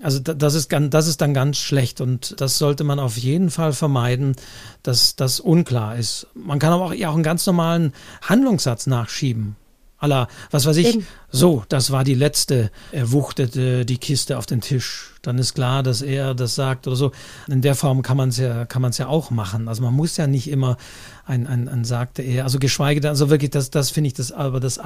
Also das ist, das ist dann ganz schlecht und das sollte man auf jeden Fall vermeiden, dass das unklar ist. Man kann aber auch, ja, auch einen ganz normalen Handlungssatz nachschieben aller, was weiß ich, so, das war die letzte, er wuchtete die Kiste auf den Tisch. Dann ist klar, dass er das sagt oder so. In der Form kann man es ja, kann man es ja auch machen. Also man muss ja nicht immer ein, ein, ein sagte er, also geschweige denn, also wirklich, das, das finde ich das aber das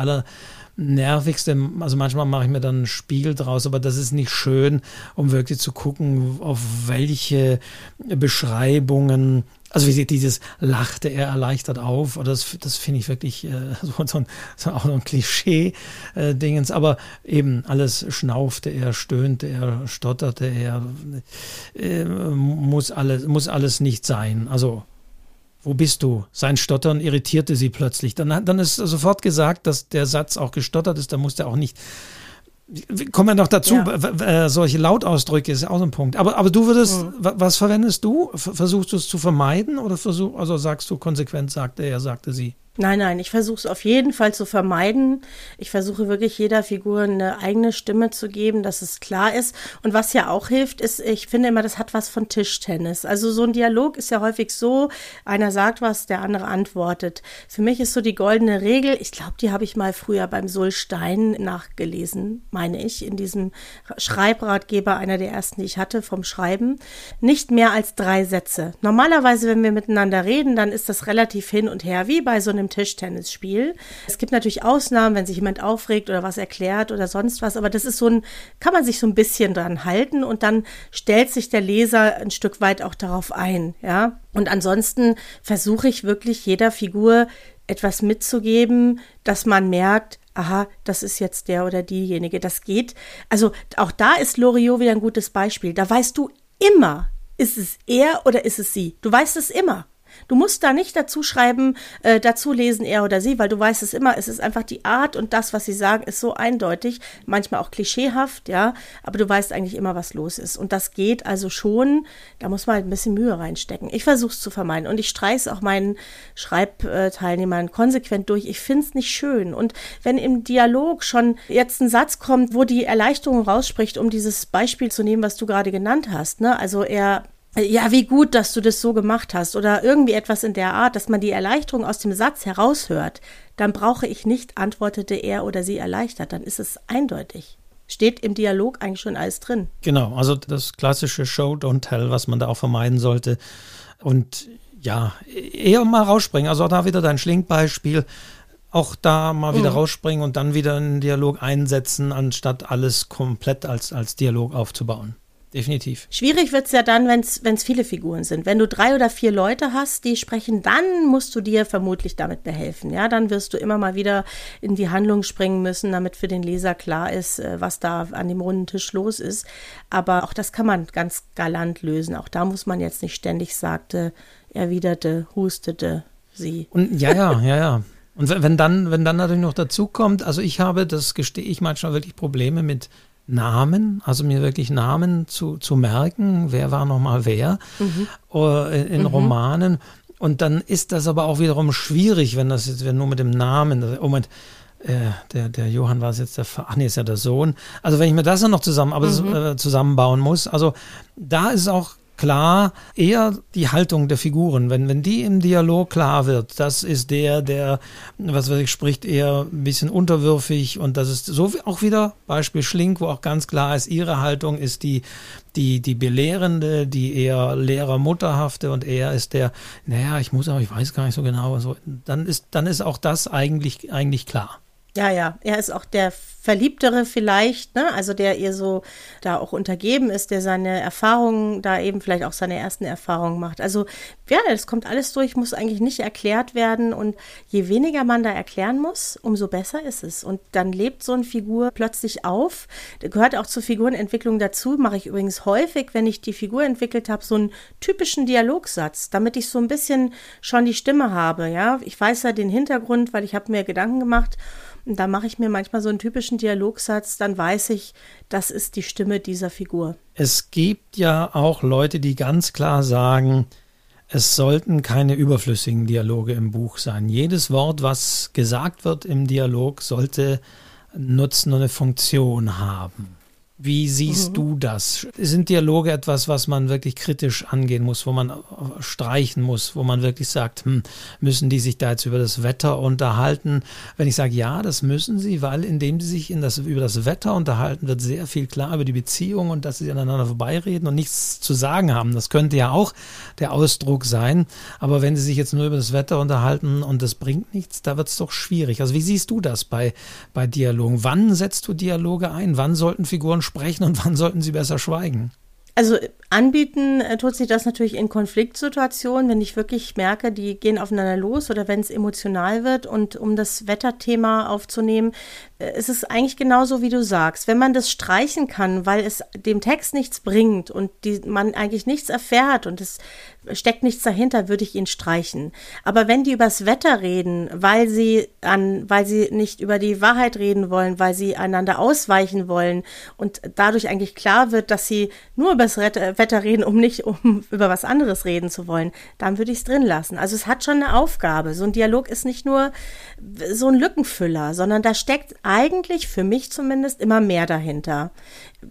allernervigste. Also manchmal mache ich mir dann ein Spiel draus, aber das ist nicht schön, um wirklich zu gucken, auf welche Beschreibungen also wie dieses lachte er erleichtert auf, oder das, das finde ich wirklich äh, so, so, ein, so auch ein Klischee-Dingens, äh, aber eben alles schnaufte er, stöhnte er, stotterte er, äh, muss, alles, muss alles nicht sein. Also wo bist du? Sein Stottern irritierte sie plötzlich. Dann, dann ist sofort gesagt, dass der Satz auch gestottert ist, da musste auch nicht Kommen wir noch dazu, ja. solche Lautausdrücke ist auch so ein Punkt. Aber, aber du würdest, mhm. was verwendest du? Versuchst du es zu vermeiden oder versuch, also sagst du konsequent, sagte er, sagte sie? Nein, nein, ich versuche es auf jeden Fall zu vermeiden. Ich versuche wirklich jeder Figur eine eigene Stimme zu geben, dass es klar ist. Und was ja auch hilft, ist, ich finde immer, das hat was von Tischtennis. Also so ein Dialog ist ja häufig so, einer sagt was, der andere antwortet. Für mich ist so die goldene Regel, ich glaube, die habe ich mal früher beim Sulstein nachgelesen, meine ich, in diesem Schreibratgeber, einer der ersten, die ich hatte vom Schreiben. Nicht mehr als drei Sätze. Normalerweise, wenn wir miteinander reden, dann ist das relativ hin und her, wie bei so einem einem Tischtennisspiel. Es gibt natürlich Ausnahmen, wenn sich jemand aufregt oder was erklärt oder sonst was, aber das ist so ein, kann man sich so ein bisschen dran halten und dann stellt sich der Leser ein Stück weit auch darauf ein, ja. Und ansonsten versuche ich wirklich jeder Figur etwas mitzugeben, dass man merkt, aha, das ist jetzt der oder diejenige. Das geht. Also auch da ist Loriot wieder ein gutes Beispiel. Da weißt du immer, ist es er oder ist es sie? Du weißt es immer. Du musst da nicht dazu schreiben, äh, dazu lesen er oder sie, weil du weißt es immer, es ist einfach die Art und das, was sie sagen, ist so eindeutig, manchmal auch klischeehaft, ja, aber du weißt eigentlich immer, was los ist. Und das geht also schon, da muss man halt ein bisschen Mühe reinstecken. Ich versuche es zu vermeiden und ich streiche auch meinen Schreibteilnehmern konsequent durch. Ich finde es nicht schön. Und wenn im Dialog schon jetzt ein Satz kommt, wo die Erleichterung rausspricht, um dieses Beispiel zu nehmen, was du gerade genannt hast, ne, also er ja, wie gut, dass du das so gemacht hast oder irgendwie etwas in der Art, dass man die Erleichterung aus dem Satz heraushört, dann brauche ich nicht, antwortete er oder sie erleichtert, dann ist es eindeutig. Steht im Dialog eigentlich schon alles drin. Genau, also das klassische Show, don't tell, was man da auch vermeiden sollte. Und ja, eher mal rausspringen. Also da wieder dein Schlinkbeispiel. Auch da mal wieder mhm. rausspringen und dann wieder einen Dialog einsetzen, anstatt alles komplett als, als Dialog aufzubauen definitiv. Schwierig wird es ja dann, wenn es viele Figuren sind. Wenn du drei oder vier Leute hast, die sprechen, dann musst du dir vermutlich damit behelfen. Ja, dann wirst du immer mal wieder in die Handlung springen müssen, damit für den Leser klar ist, äh, was da an dem runden Tisch los ist. Aber auch das kann man ganz galant lösen. Auch da muss man jetzt nicht ständig sagte, erwiderte, hustete sie. Und ja, ja, ja, ja. Und wenn dann, wenn dann natürlich noch dazu kommt, also ich habe, das gestehe ich manchmal wirklich Probleme mit Namen, also mir wirklich Namen zu, zu merken, wer war nochmal wer mhm. Äh, in mhm. Romanen. Und dann ist das aber auch wiederum schwierig, wenn das jetzt wenn nur mit dem Namen, oh Moment, äh, der, der Johann war es jetzt der, ach nee, ist ja der Sohn. Also wenn ich mir das dann noch zusammen, aber mhm. äh, zusammenbauen muss, also da ist auch klar eher die Haltung der Figuren. Wenn, wenn die im Dialog klar wird, das ist der, der, was weiß ich, spricht eher ein bisschen unterwürfig und das ist so wie auch wieder Beispiel Schlink, wo auch ganz klar ist, ihre Haltung ist die, die, die belehrende, die eher lehrermutterhafte und er ist der, naja, ich muss aber, ich weiß gar nicht so genau, so, dann ist, dann ist auch das eigentlich, eigentlich klar. Ja, ja, er ist auch der Verliebtere vielleicht, ne? also der ihr so da auch untergeben ist, der seine Erfahrungen, da eben vielleicht auch seine ersten Erfahrungen macht. Also ja, das kommt alles durch, muss eigentlich nicht erklärt werden und je weniger man da erklären muss, umso besser ist es. Und dann lebt so eine Figur plötzlich auf. Das gehört auch zur Figurenentwicklung dazu, mache ich übrigens häufig, wenn ich die Figur entwickelt habe, so einen typischen Dialogsatz, damit ich so ein bisschen schon die Stimme habe, ja. Ich weiß ja den Hintergrund, weil ich habe mir Gedanken gemacht und da mache ich mir manchmal so einen typischen Dialogsatz, dann weiß ich, das ist die Stimme dieser Figur. Es gibt ja auch Leute, die ganz klar sagen, es sollten keine überflüssigen Dialoge im Buch sein. Jedes Wort, was gesagt wird im Dialog, sollte Nutzen und eine Funktion haben. Wie siehst mhm. du das? Sind Dialoge etwas, was man wirklich kritisch angehen muss, wo man streichen muss, wo man wirklich sagt, hm, müssen die sich da jetzt über das Wetter unterhalten? Wenn ich sage, ja, das müssen sie, weil indem sie sich in das, über das Wetter unterhalten, wird sehr viel klar über die Beziehung und dass sie aneinander vorbeireden und nichts zu sagen haben. Das könnte ja auch der Ausdruck sein. Aber wenn sie sich jetzt nur über das Wetter unterhalten und das bringt nichts, da wird es doch schwierig. Also wie siehst du das bei, bei Dialogen? Wann setzt du Dialoge ein? Wann sollten Figuren sprechen und wann sollten sie besser schweigen? Also anbieten äh, tut sich das natürlich in Konfliktsituationen, wenn ich wirklich merke, die gehen aufeinander los oder wenn es emotional wird. Und um das Wetterthema aufzunehmen, äh, ist es eigentlich genauso, wie du sagst. Wenn man das streichen kann, weil es dem Text nichts bringt und die, man eigentlich nichts erfährt und es steckt nichts dahinter, würde ich ihn streichen. Aber wenn die übers Wetter reden, weil sie an, weil sie nicht über die Wahrheit reden wollen, weil sie einander ausweichen wollen und dadurch eigentlich klar wird, dass sie nur übers Wetter reden, um nicht um über was anderes reden zu wollen, dann würde ich es drin lassen. Also es hat schon eine Aufgabe. So ein Dialog ist nicht nur so ein Lückenfüller, sondern da steckt eigentlich für mich zumindest immer mehr dahinter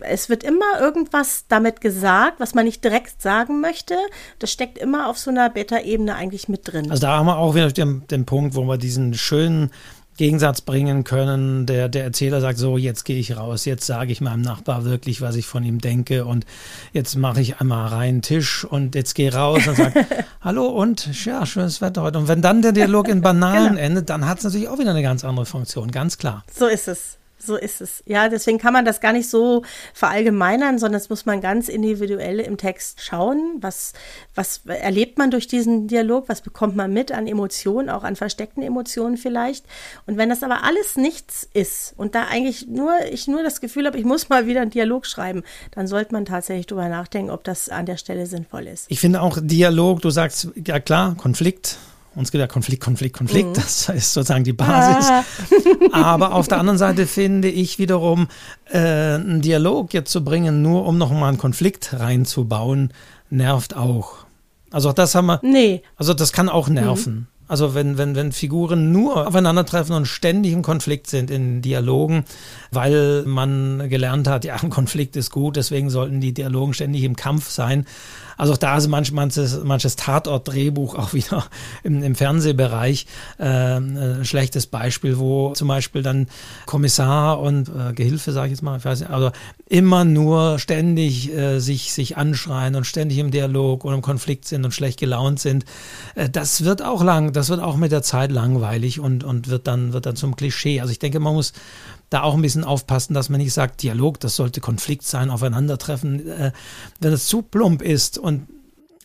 es wird immer irgendwas damit gesagt, was man nicht direkt sagen möchte. Das steckt immer auf so einer Beta-Ebene eigentlich mit drin. Also da haben wir auch wieder den, den Punkt, wo wir diesen schönen Gegensatz bringen können. Der, der Erzähler sagt so, jetzt gehe ich raus, jetzt sage ich meinem Nachbar wirklich, was ich von ihm denke und jetzt mache ich einmal rein Tisch und jetzt gehe raus und sage, hallo und ja, schönes Wetter heute. Und wenn dann der Dialog in Banalen genau. endet, dann hat es natürlich auch wieder eine ganz andere Funktion, ganz klar. So ist es. So ist es. Ja, deswegen kann man das gar nicht so verallgemeinern, sondern das muss man ganz individuell im Text schauen. Was, was erlebt man durch diesen Dialog? Was bekommt man mit an Emotionen, auch an versteckten Emotionen vielleicht? Und wenn das aber alles nichts ist und da eigentlich nur, ich nur das Gefühl habe, ich muss mal wieder einen Dialog schreiben, dann sollte man tatsächlich drüber nachdenken, ob das an der Stelle sinnvoll ist. Ich finde auch Dialog, du sagst, ja klar, Konflikt, uns geht ja Konflikt, Konflikt, Konflikt. Mhm. Das ist sozusagen die Basis. Ah. Aber auf der anderen Seite finde ich wiederum, äh, einen Dialog jetzt zu bringen, nur um nochmal einen Konflikt reinzubauen, nervt auch. Also auch das haben wir. Nee. Also das kann auch nerven. Mhm. Also wenn, wenn, wenn Figuren nur aufeinandertreffen und ständig im Konflikt sind in Dialogen, weil man gelernt hat, ja, ein Konflikt ist gut, deswegen sollten die Dialogen ständig im Kampf sein. Also auch da ist manch, manches, manches Tatort-Drehbuch auch wieder im, im Fernsehbereich äh, ein schlechtes Beispiel, wo zum Beispiel dann Kommissar und äh, Gehilfe, sage ich jetzt mal, ich weiß nicht, also immer nur ständig äh, sich, sich anschreien und ständig im Dialog und im Konflikt sind und schlecht gelaunt sind. Äh, das wird auch lang, das wird auch mit der Zeit langweilig und, und wird dann, wird dann zum Klischee. Also ich denke, man muss da auch ein bisschen aufpassen, dass man nicht sagt, Dialog, das sollte Konflikt sein, Aufeinandertreffen. Äh, wenn es zu plump ist und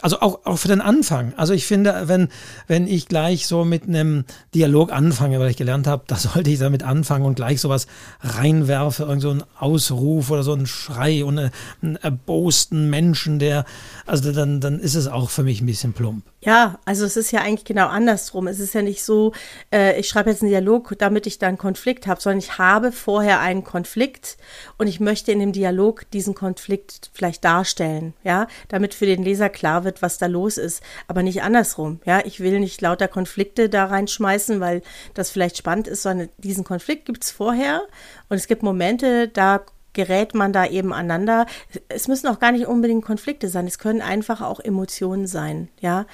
also auch, auch für den Anfang. Also ich finde, wenn, wenn ich gleich so mit einem Dialog anfange, weil ich gelernt habe, da sollte ich damit anfangen und gleich sowas reinwerfe, irgend so ein Ausruf oder so ein Schrei und einen erbosten Menschen, der, also dann, dann ist es auch für mich ein bisschen plump. Ja, also es ist ja eigentlich genau andersrum. Es ist ja nicht so, äh, ich schreibe jetzt einen Dialog, damit ich dann Konflikt habe, sondern ich habe vorher einen Konflikt und ich möchte in dem Dialog diesen Konflikt vielleicht darstellen, ja, damit für den Leser klar wird, was da los ist, aber nicht andersrum, ja. Ich will nicht lauter Konflikte da reinschmeißen, weil das vielleicht spannend ist, sondern diesen Konflikt gibt es vorher und es gibt Momente, da gerät man da eben aneinander. Es müssen auch gar nicht unbedingt Konflikte sein, es können einfach auch Emotionen sein, ja.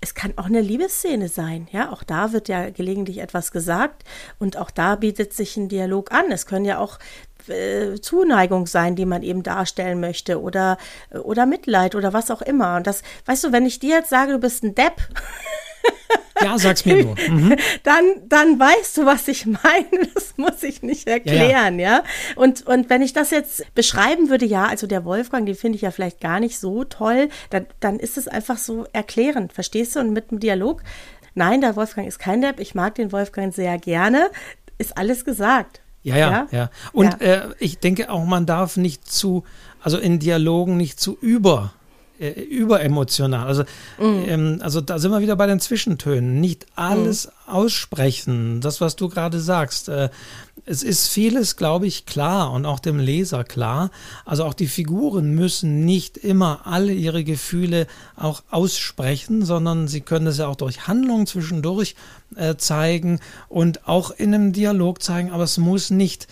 Es kann auch eine Liebesszene sein, ja. Auch da wird ja gelegentlich etwas gesagt und auch da bietet sich ein Dialog an. Es können ja auch äh, Zuneigung sein, die man eben darstellen möchte oder, oder Mitleid oder was auch immer. Und das, weißt du, wenn ich dir jetzt sage, du bist ein Depp, Ja, sag's mir nur. Mhm. Dann, dann weißt du, was ich meine. Das muss ich nicht erklären, ja, ja. ja. Und, und wenn ich das jetzt beschreiben würde, ja, also der Wolfgang, den finde ich ja vielleicht gar nicht so toll, dann, dann ist es einfach so erklärend, verstehst du? Und mit dem Dialog, nein, der Wolfgang ist kein Depp, ich mag den Wolfgang sehr gerne, ist alles gesagt. Ja, ja, ja. ja. Und. Äh, ich denke auch, man darf nicht zu, also in Dialogen nicht zu über äh, überemotional. Also, mm. ähm, also da sind wir wieder bei den Zwischentönen. Nicht alles mm. aussprechen, das, was du gerade sagst. Äh, es ist vieles, glaube ich, klar und auch dem Leser klar. Also auch die Figuren müssen nicht immer alle ihre Gefühle auch aussprechen, sondern sie können es ja auch durch Handlungen zwischendurch äh, zeigen und auch in einem Dialog zeigen, aber es muss nicht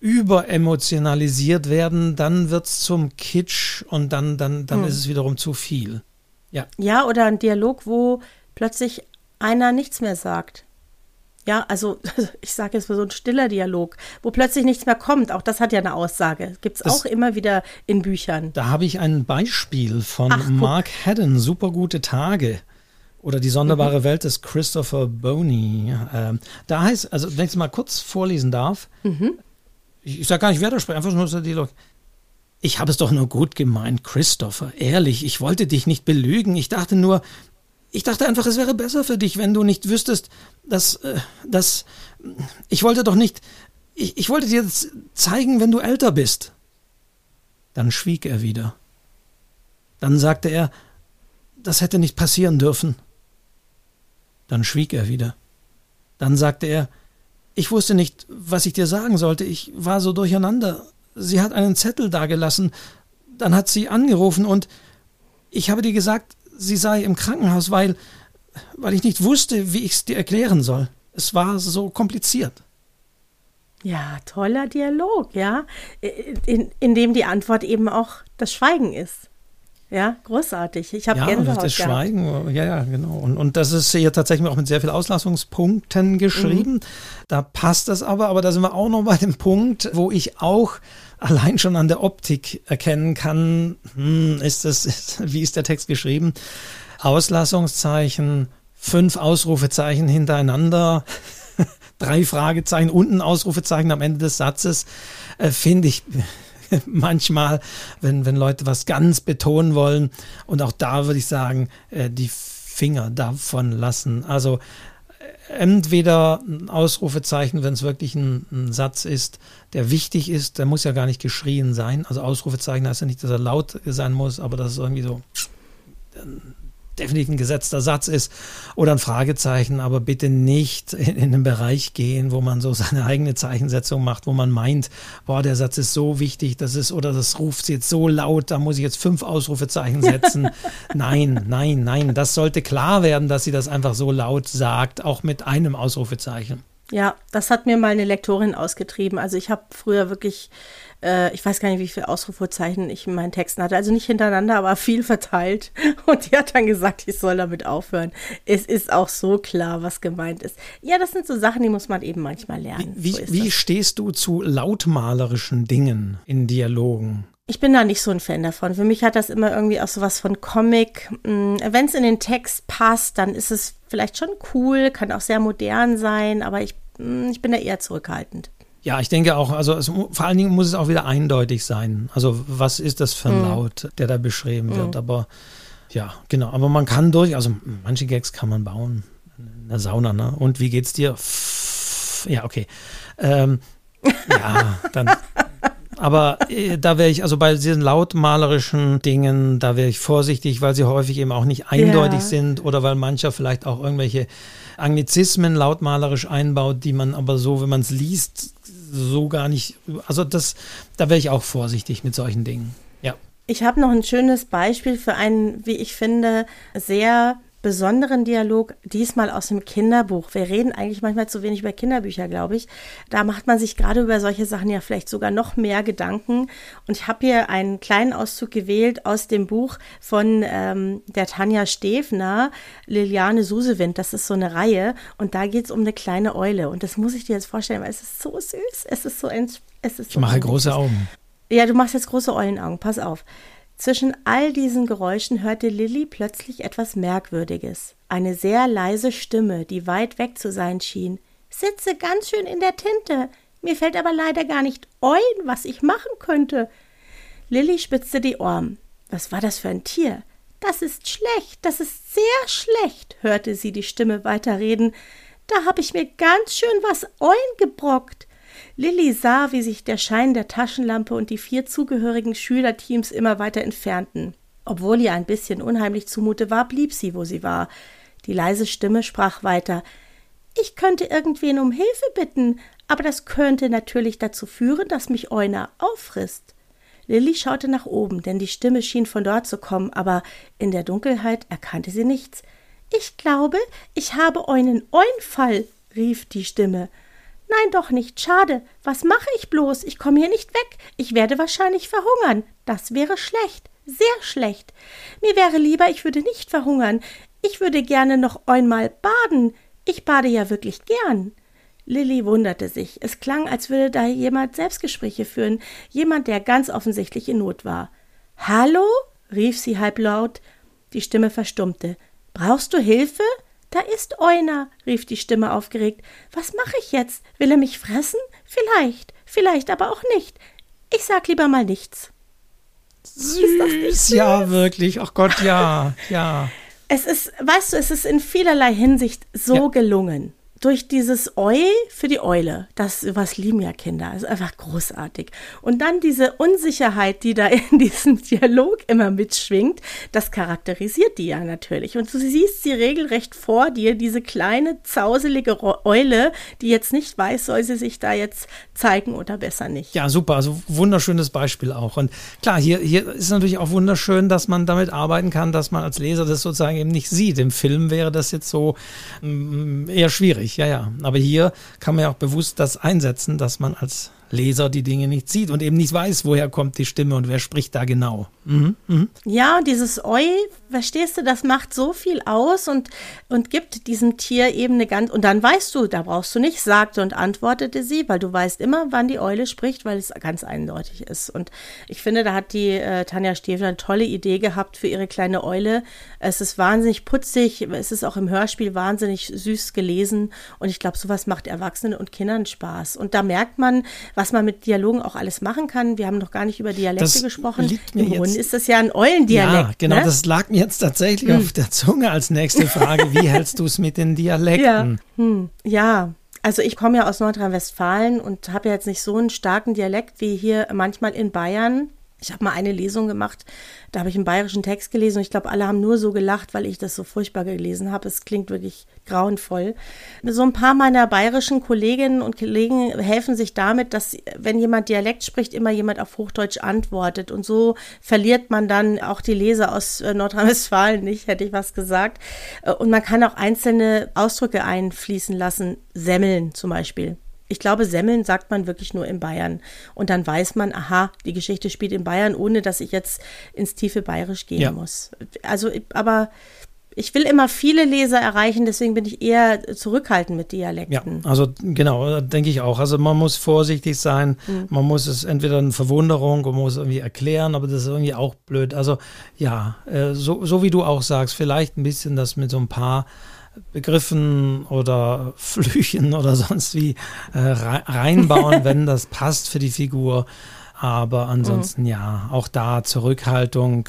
überemotionalisiert werden, dann wird es zum Kitsch und dann, dann, dann hm. ist es wiederum zu viel. Ja. Ja, oder ein Dialog, wo plötzlich einer nichts mehr sagt. Ja, also ich sage jetzt mal so ein stiller Dialog, wo plötzlich nichts mehr kommt. Auch das hat ja eine Aussage. Gibt es auch immer wieder in Büchern. Da habe ich ein Beispiel von Ach, Mark Haddon, Super gute Tage. Oder die sonderbare mhm. Welt des Christopher Boney. Ähm, da heißt, also wenn ich es mal kurz vorlesen darf, mhm ich, ich sage gar nicht Widersprechen, einfach nur so die Leute. Ich habe es doch nur gut gemeint, Christopher. Ehrlich, ich wollte dich nicht belügen. Ich dachte nur, ich dachte einfach, es wäre besser für dich, wenn du nicht wüsstest, dass, äh, dass, ich wollte doch nicht, ich, ich wollte dir zeigen, wenn du älter bist. Dann schwieg er wieder. Dann sagte er, das hätte nicht passieren dürfen. Dann schwieg er wieder. Dann sagte er, ich wusste nicht, was ich dir sagen sollte. Ich war so durcheinander. Sie hat einen Zettel dagelassen. Dann hat sie angerufen und ich habe dir gesagt, sie sei im Krankenhaus, weil, weil ich nicht wusste, wie ich es dir erklären soll. Es war so kompliziert. Ja, toller Dialog, ja, in, in dem die Antwort eben auch das Schweigen ist. Ja, großartig. Ich habe ja, Gänsehaut das Schweigen, ja, ja, genau. Und, und das ist hier tatsächlich auch mit sehr vielen Auslassungspunkten geschrieben. Mhm. Da passt das aber, aber da sind wir auch noch bei dem Punkt, wo ich auch allein schon an der Optik erkennen kann, hm, ist das, ist, wie ist der Text geschrieben? Auslassungszeichen, fünf Ausrufezeichen hintereinander, drei Fragezeichen und ein Ausrufezeichen am Ende des Satzes, äh, finde ich manchmal, wenn, wenn Leute was ganz betonen wollen. Und auch da würde ich sagen, äh, die Finger davon lassen. Also äh, entweder ein Ausrufezeichen, wenn es wirklich ein, ein, Satz ist, der wichtig ist, der muss ja gar nicht geschrien sein. Also Ausrufezeichen heißt ja nicht, dass er laut sein muss, aber das ist irgendwie so definitiv ein gesetzter Satz ist oder ein Fragezeichen, aber bitte nicht in, in einen Bereich gehen, wo man so seine eigene Zeichensetzung macht, wo man meint, boah, der Satz ist so wichtig, das ist, oder das ruft jetzt so laut, da muss ich jetzt fünf Ausrufezeichen setzen. nein, nein, nein, das sollte klar werden, dass sie das einfach so laut sagt, auch mit einem Ausrufezeichen. Ja, das hat mir mal eine Lektorin ausgetrieben. Also ich habe früher wirklich äh, ich weiß gar nicht, wie viele Ausrufezeichen ich in meinen Texten hatte. Also nicht hintereinander, aber viel verteilt. Und die hat dann gesagt, ich soll damit aufhören. Es ist auch so klar, was gemeint ist. Ja, das sind so Sachen, die muss man eben manchmal lernen. Wie, so wie stehst du zu lautmalerischen Dingen in Dialogen? Ich bin da nicht so ein Fan davon. Für mich hat das immer irgendwie auch so was von Comic. Mm, Wenn es in den Text passt, dann ist es vielleicht schon cool, kann auch sehr modern sein, aber ich, mm, ich bin da eher zurückhaltend. Ja, ich denke auch, also es, vor allen Dingen muss es auch wieder eindeutig sein. Also was ist das für ein mhm. Laut, der da beschrieben wird. Mhm. Aber ja, genau. Aber man kann durch, also manche Gags kann man bauen. In der Sauna, ne? Und wie geht's dir? Ja, okay. Ähm, ja, dann. Aber äh, da wäre ich, also bei diesen lautmalerischen Dingen, da wäre ich vorsichtig, weil sie häufig eben auch nicht eindeutig ja. sind oder weil mancher vielleicht auch irgendwelche Anglizismen lautmalerisch einbaut, die man aber so, wenn man es liest, so gar nicht. Also das, da wäre ich auch vorsichtig mit solchen Dingen. Ja. Ich habe noch ein schönes Beispiel für einen, wie ich finde, sehr besonderen Dialog, diesmal aus dem Kinderbuch. Wir reden eigentlich manchmal zu wenig über Kinderbücher, glaube ich. Da macht man sich gerade über solche Sachen ja vielleicht sogar noch mehr Gedanken. Und ich habe hier einen kleinen Auszug gewählt aus dem Buch von ähm, der Tanja Stefner, Liliane Susewind. Das ist so eine Reihe. Und da geht es um eine kleine Eule. Und das muss ich dir jetzt vorstellen, weil es ist so süß. Es ist so, es ist so Ich mache große Augen. Ja, du machst jetzt große Eulenaugen. Pass auf. Zwischen all diesen Geräuschen hörte Lilly plötzlich etwas Merkwürdiges. Eine sehr leise Stimme, die weit weg zu sein schien. Sitze ganz schön in der Tinte. Mir fällt aber leider gar nicht ein, was ich machen könnte. Lilly spitzte die Ohren. Was war das für ein Tier? Das ist schlecht, das ist sehr schlecht, hörte sie die Stimme weiterreden. Da hab ich mir ganz schön was eingebrockt. Lilly sah, wie sich der Schein der Taschenlampe und die vier zugehörigen Schülerteams immer weiter entfernten. Obwohl ihr ein bisschen unheimlich zumute war, blieb sie, wo sie war. Die leise Stimme sprach weiter. Ich könnte irgendwen um Hilfe bitten, aber das könnte natürlich dazu führen, dass mich Euner auffrisst. Lilly schaute nach oben, denn die Stimme schien von dort zu kommen, aber in der Dunkelheit erkannte sie nichts. Ich glaube, ich habe einen Einfall, rief die Stimme. Nein, doch nicht. Schade. Was mache ich bloß? Ich komme hier nicht weg. Ich werde wahrscheinlich verhungern. Das wäre schlecht. Sehr schlecht. Mir wäre lieber, ich würde nicht verhungern. Ich würde gerne noch einmal baden. Ich bade ja wirklich gern. Lilly wunderte sich. Es klang, als würde da jemand Selbstgespräche führen, jemand, der ganz offensichtlich in Not war. Hallo? rief sie halblaut. Die Stimme verstummte. Brauchst du Hilfe? Da ist Euner, rief die Stimme aufgeregt. Was mache ich jetzt? Will er mich fressen? Vielleicht, vielleicht aber auch nicht. Ich sag lieber mal nichts. Süß, ja, wirklich. Ach Gott, ja, ja. Es ist, weißt du, es ist in vielerlei Hinsicht so ja. gelungen durch dieses Eu für die Eule, das was lieben ja Kinder, ist einfach großartig. Und dann diese Unsicherheit, die da in diesem Dialog immer mitschwingt, das charakterisiert die ja natürlich. Und du siehst sie regelrecht vor dir, diese kleine, zauselige Eule, die jetzt nicht weiß, soll sie sich da jetzt zeigen oder besser nicht. Ja, super, also wunderschönes Beispiel auch. Und klar, hier, hier ist natürlich auch wunderschön, dass man damit arbeiten kann, dass man als Leser das sozusagen eben nicht sieht. Im Film wäre das jetzt so mm, eher schwierig natürlich, ja, ja. Aber hier kann man ja auch bewusst das einsetzen, dass man als Leser die Dinge nicht sieht und eben nicht weiß, woher kommt die Stimme und wer spricht da genau. Mhm, mhm. Ja, und dieses Eu, verstehst du, das macht so viel aus und, und gibt diesem Tier eben eine ganz, und dann weißt du, da brauchst du nicht, sagte und antwortete sie, weil du weißt immer, wann die Eule spricht, weil es ganz eindeutig ist. Und ich finde, da hat die äh, Tanja Stefler eine tolle Idee gehabt für ihre kleine Eule. Es ist wahnsinnig putzig, es ist auch im Hörspiel wahnsinnig süß gelesen und ich glaube, sowas macht Erwachsenen und Kindern Spaß. Und da merkt man, was man mit Dialogen auch alles machen kann. Wir haben noch gar nicht über Dialekte das gesprochen. Im Grunde ist das ja ein Eulendialekt. Ja, genau, ne? das lag mir jetzt tatsächlich hm. auf der Zunge als nächste Frage. Wie hältst du es mit den Dialekten? Ja, hm. ja. Also ich komme ja aus Nordrhein-Westfalen und habe ja jetzt nicht so einen starken Dialekt wie hier manchmal in Bayern. Ich habe mal eine Lesung gemacht, da habe ich einen bayerischen Text gelesen und ich glaube, alle haben nur so gelacht, weil ich das so furchtbar gelesen habe. Es klingt wirklich grauenvoll. So ein paar meiner bayerischen Kolleginnen und Kollegen helfen sich damit, dass wenn jemand Dialekt spricht, immer jemand auf Hochdeutsch antwortet und so verliert man dann auch die Leser aus äh, Nordrhein-Westfalen nicht, hätte ich was gesagt. Äh, und man kann auch einzelne Ausdrücke einfließen lassen, Semmeln zum Beispiel ich glaube, Semmeln sagt man wirklich nur in Bayern. Und dann weiß man, aha, die Geschichte spielt in Bayern, ohne dass ich jetzt ins tiefe Bayerisch gehen ja. muss. Also, aber ich will immer viele Leser erreichen, deswegen bin ich eher zurückhaltend mit Dialekten. Ja, also genau, denke ich auch. Also man muss vorsichtig sein, mhm. man muss es entweder eine Verwunderung, man muss es irgendwie erklären, aber das ist irgendwie auch blöd. Also ja, äh, so, so wie du auch sagst, vielleicht ein bisschen das mit so ein paar Begriffen oder Flüchen oder sonst wie äh, reinbauen, wenn das passt für die Figur. Aber ansonsten mhm. ja, auch da Zurückhaltung,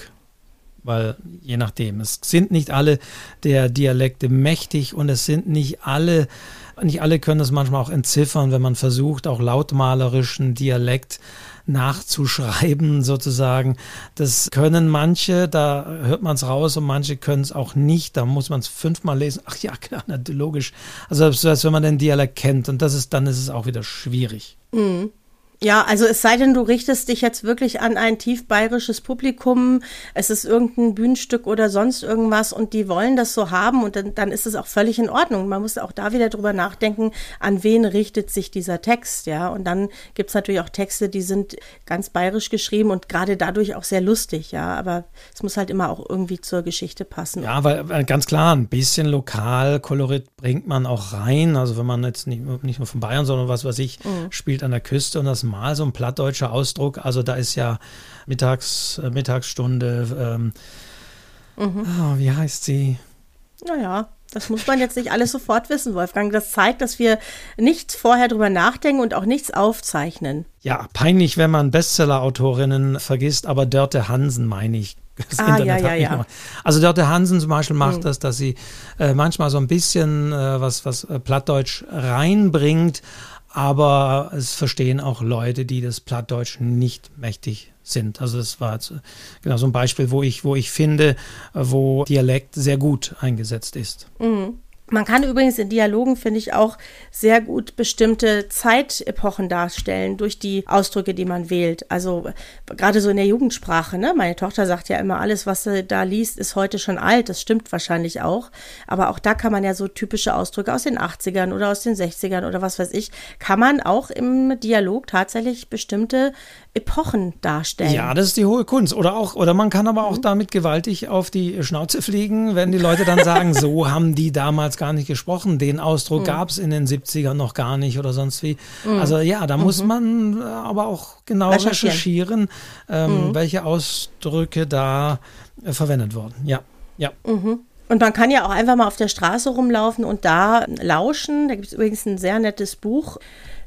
weil je nachdem, es sind nicht alle der Dialekte mächtig und es sind nicht alle, nicht alle können es manchmal auch entziffern, wenn man versucht, auch lautmalerischen Dialekt nachzuschreiben sozusagen. Das können manche, da hört man es raus und manche können es auch nicht. Da muss man es fünfmal lesen. Ach ja, klar, logisch. Also selbst wenn man den Dialekt kennt und das ist, dann ist es auch wieder schwierig. Mhm. Ja, also es sei denn, du richtest dich jetzt wirklich an ein tief bayerisches Publikum, es ist irgendein Bühnenstück oder sonst irgendwas und die wollen das so haben und dann, dann ist es auch völlig in Ordnung. Man muss auch da wieder drüber nachdenken, an wen richtet sich dieser Text, ja. Und dann gibt's natürlich auch Texte, die sind ganz bayerisch geschrieben und gerade dadurch auch sehr lustig, ja. Aber es muss halt immer auch irgendwie zur Geschichte passen. Ja, weil ganz klar, ein bisschen Lokalkolorit bringt man auch rein. Also wenn man jetzt nicht, nicht nur von Bayern, sondern was weiß ich, mhm. spielt an der Küste und das Mal so ein plattdeutscher Ausdruck. Also da ist ja Mittags, äh, Mittagsstunde, ähm, mhm. oh, wie heißt sie? Naja, das muss man jetzt nicht alles sofort wissen, Wolfgang. Das zeigt, dass wir nichts vorher drüber nachdenken und auch nichts aufzeichnen. Ja, peinlich, wenn man Bestseller-Autorinnen vergisst, aber Dörte Hansen meine ich. Das ah, Internet ja, ja, ja. Also Dörte Hansen zum Beispiel macht mhm. das, dass sie äh, manchmal so ein bisschen äh, was, was äh, Plattdeutsch reinbringt, aber es verstehen auch Leute, die das Plattdeutsch nicht mächtig sind. Also das war jetzt genau so ein Beispiel, wo ich, wo ich finde, wo Dialekt sehr gut eingesetzt ist. Mhm. Man kann übrigens in Dialogen, finde ich, auch sehr gut bestimmte Zeitepochen darstellen durch die Ausdrücke, die man wählt. Also gerade so in der Jugendsprache. Ne? Meine Tochter sagt ja immer, alles, was sie da liest, ist heute schon alt. Das stimmt wahrscheinlich auch. Aber auch da kann man ja so typische Ausdrücke aus den 80ern oder aus den 60ern oder was weiß ich, kann man auch im Dialog tatsächlich bestimmte Epochen darstellen. Ja, das ist die hohe Kunst. Oder auch, oder man kann aber auch mhm. damit gewaltig auf die Schnauze fliegen, wenn die Leute dann sagen, so haben die damals gar nicht gesprochen. Den Ausdruck mhm. gab es in den 70ern noch gar nicht oder sonst wie. Mhm. Also ja, da muss mhm. man äh, aber auch genau recherchieren, recherchieren ähm, mhm. welche Ausdrücke da äh, verwendet wurden. Ja, ja. Mhm. Und man kann ja auch einfach mal auf der Straße rumlaufen und da lauschen. Da gibt es übrigens ein sehr nettes Buch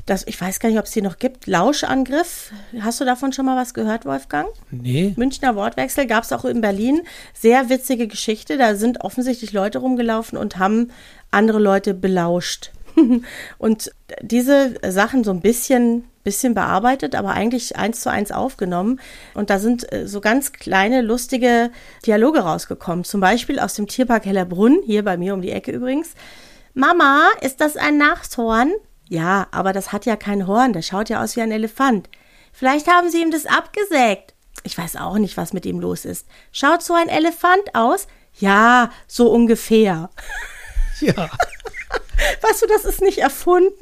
das, ich weiß gar nicht, ob es die noch gibt, Lauschangriff. Hast du davon schon mal was gehört, Wolfgang? Nee. Münchner Wortwechsel gab es auch in Berlin. Sehr witzige Geschichte. Da sind offensichtlich Leute rumgelaufen und haben andere Leute belauscht. und diese Sachen so ein bisschen, bisschen bearbeitet, aber eigentlich eins zu eins aufgenommen. Und da sind äh, so ganz kleine, lustige Dialoge rausgekommen. Zum Beispiel aus dem Tierpark Hellerbrunn, hier bei mir um die Ecke übrigens. Mama, ist das ein Nachshorn? Ja, aber das hat ja kein Horn, der schaut ja aus wie ein Elefant. Vielleicht haben sie ihm das abgesägt. Ich weiß auch nicht, was mit ihm los ist. Schaut so ein Elefant aus? Ja, so ungefähr. Ja. Weißt du, das ist nicht erfunden.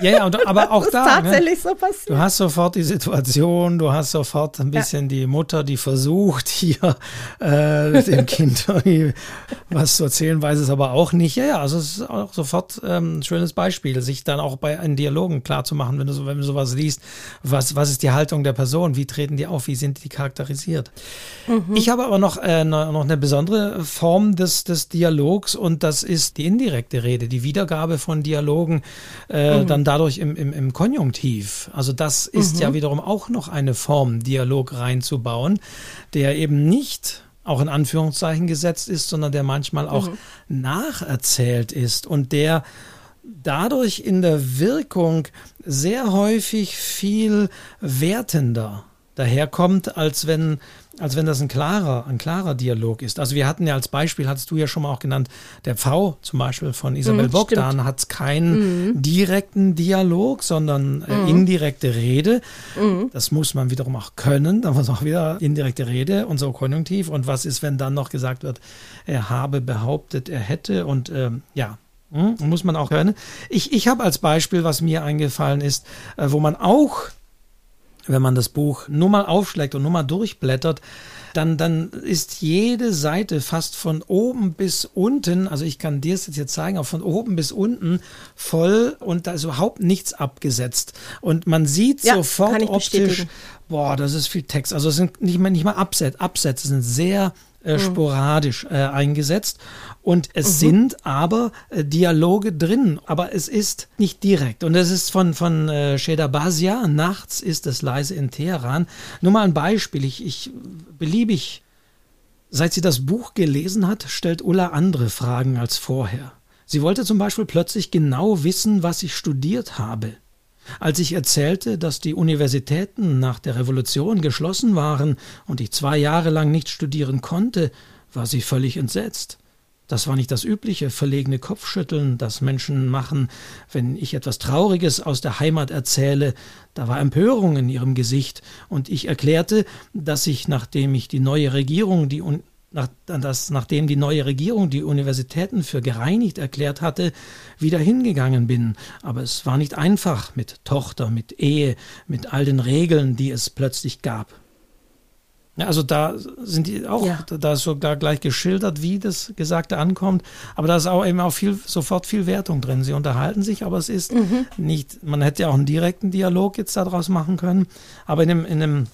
Ja, ja, und, aber auch das da. Ist ne? tatsächlich ne? so passiert. Du hast sofort die Situation, du hast sofort ein bisschen ja. die Mutter, die versucht, hier äh, dem Kind was zu erzählen, weiß es aber auch nicht. Ja, ja, also es ist auch sofort ähm, ein schönes Beispiel, sich dann auch bei einen Dialogen klarzumachen, wenn du, so, wenn du sowas liest, was, was ist die Haltung der Person, wie treten die auf, wie sind die charakterisiert. Mhm. Ich habe aber noch, äh, noch eine besondere Form des, des Dialogs und das ist die indirekte Rede, die Wiedergabe von Dialogen äh, mhm. dann dadurch im, im, im Konjunktiv. Also das ist mhm. ja wiederum auch noch eine Form, Dialog reinzubauen, der eben nicht auch in Anführungszeichen gesetzt ist, sondern der manchmal auch mhm. nacherzählt ist und der dadurch in der Wirkung sehr häufig viel wertender daherkommt, als wenn als wenn das ein klarer, ein klarer Dialog ist. Also wir hatten ja als Beispiel, hattest du ja schon mal auch genannt, der Pfau zum Beispiel von Isabel mhm, Bogdan hat keinen mhm. direkten Dialog, sondern äh, mhm. indirekte Rede. Mhm. Das muss man wiederum auch können. Da muss auch wieder indirekte Rede und so Konjunktiv. Und was ist, wenn dann noch gesagt wird, er habe behauptet, er hätte und ähm, ja, hm, muss man auch können. Ich, ich habe als Beispiel, was mir eingefallen ist, äh, wo man auch wenn man das Buch nur mal aufschlägt und nur mal durchblättert, dann, dann ist jede Seite fast von oben bis unten, also ich kann dir es jetzt zeigen, auch von oben bis unten voll und da ist überhaupt nichts abgesetzt. Und man sieht ja, sofort optisch, boah, das ist viel Text. Also es sind nicht mal, nicht mal Absätze, Absätze sind sehr äh, mhm. sporadisch äh, eingesetzt. Und es mhm. sind aber äh, Dialoge drin, aber es ist nicht direkt. Und es ist von, von äh, Sheda Basia, nachts ist es leise in Teheran. Nur mal ein Beispiel, ich, ich beliebig, seit sie das Buch gelesen hat, stellt Ulla andere Fragen als vorher. Sie wollte zum Beispiel plötzlich genau wissen, was ich studiert habe. Als ich erzählte, dass die Universitäten nach der Revolution geschlossen waren und ich zwei Jahre lang nicht studieren konnte, war sie völlig entsetzt. Das war nicht das übliche verlegene Kopfschütteln, das Menschen machen, wenn ich etwas Trauriges aus der Heimat erzähle. Da war Empörung in ihrem Gesicht, und ich erklärte, dass ich, nachdem ich die neue Regierung die nach, dass, nachdem die neue Regierung die Universitäten für gereinigt erklärt hatte, wieder hingegangen bin. Aber es war nicht einfach mit Tochter, mit Ehe, mit all den Regeln, die es plötzlich gab. Ja, also da sind die auch, ja. da ist sogar gleich geschildert, wie das Gesagte ankommt. Aber da ist auch eben auch viel, sofort viel Wertung drin. Sie unterhalten sich, aber es ist mhm. nicht, man hätte ja auch einen direkten Dialog jetzt daraus machen können. Aber in einem, in einem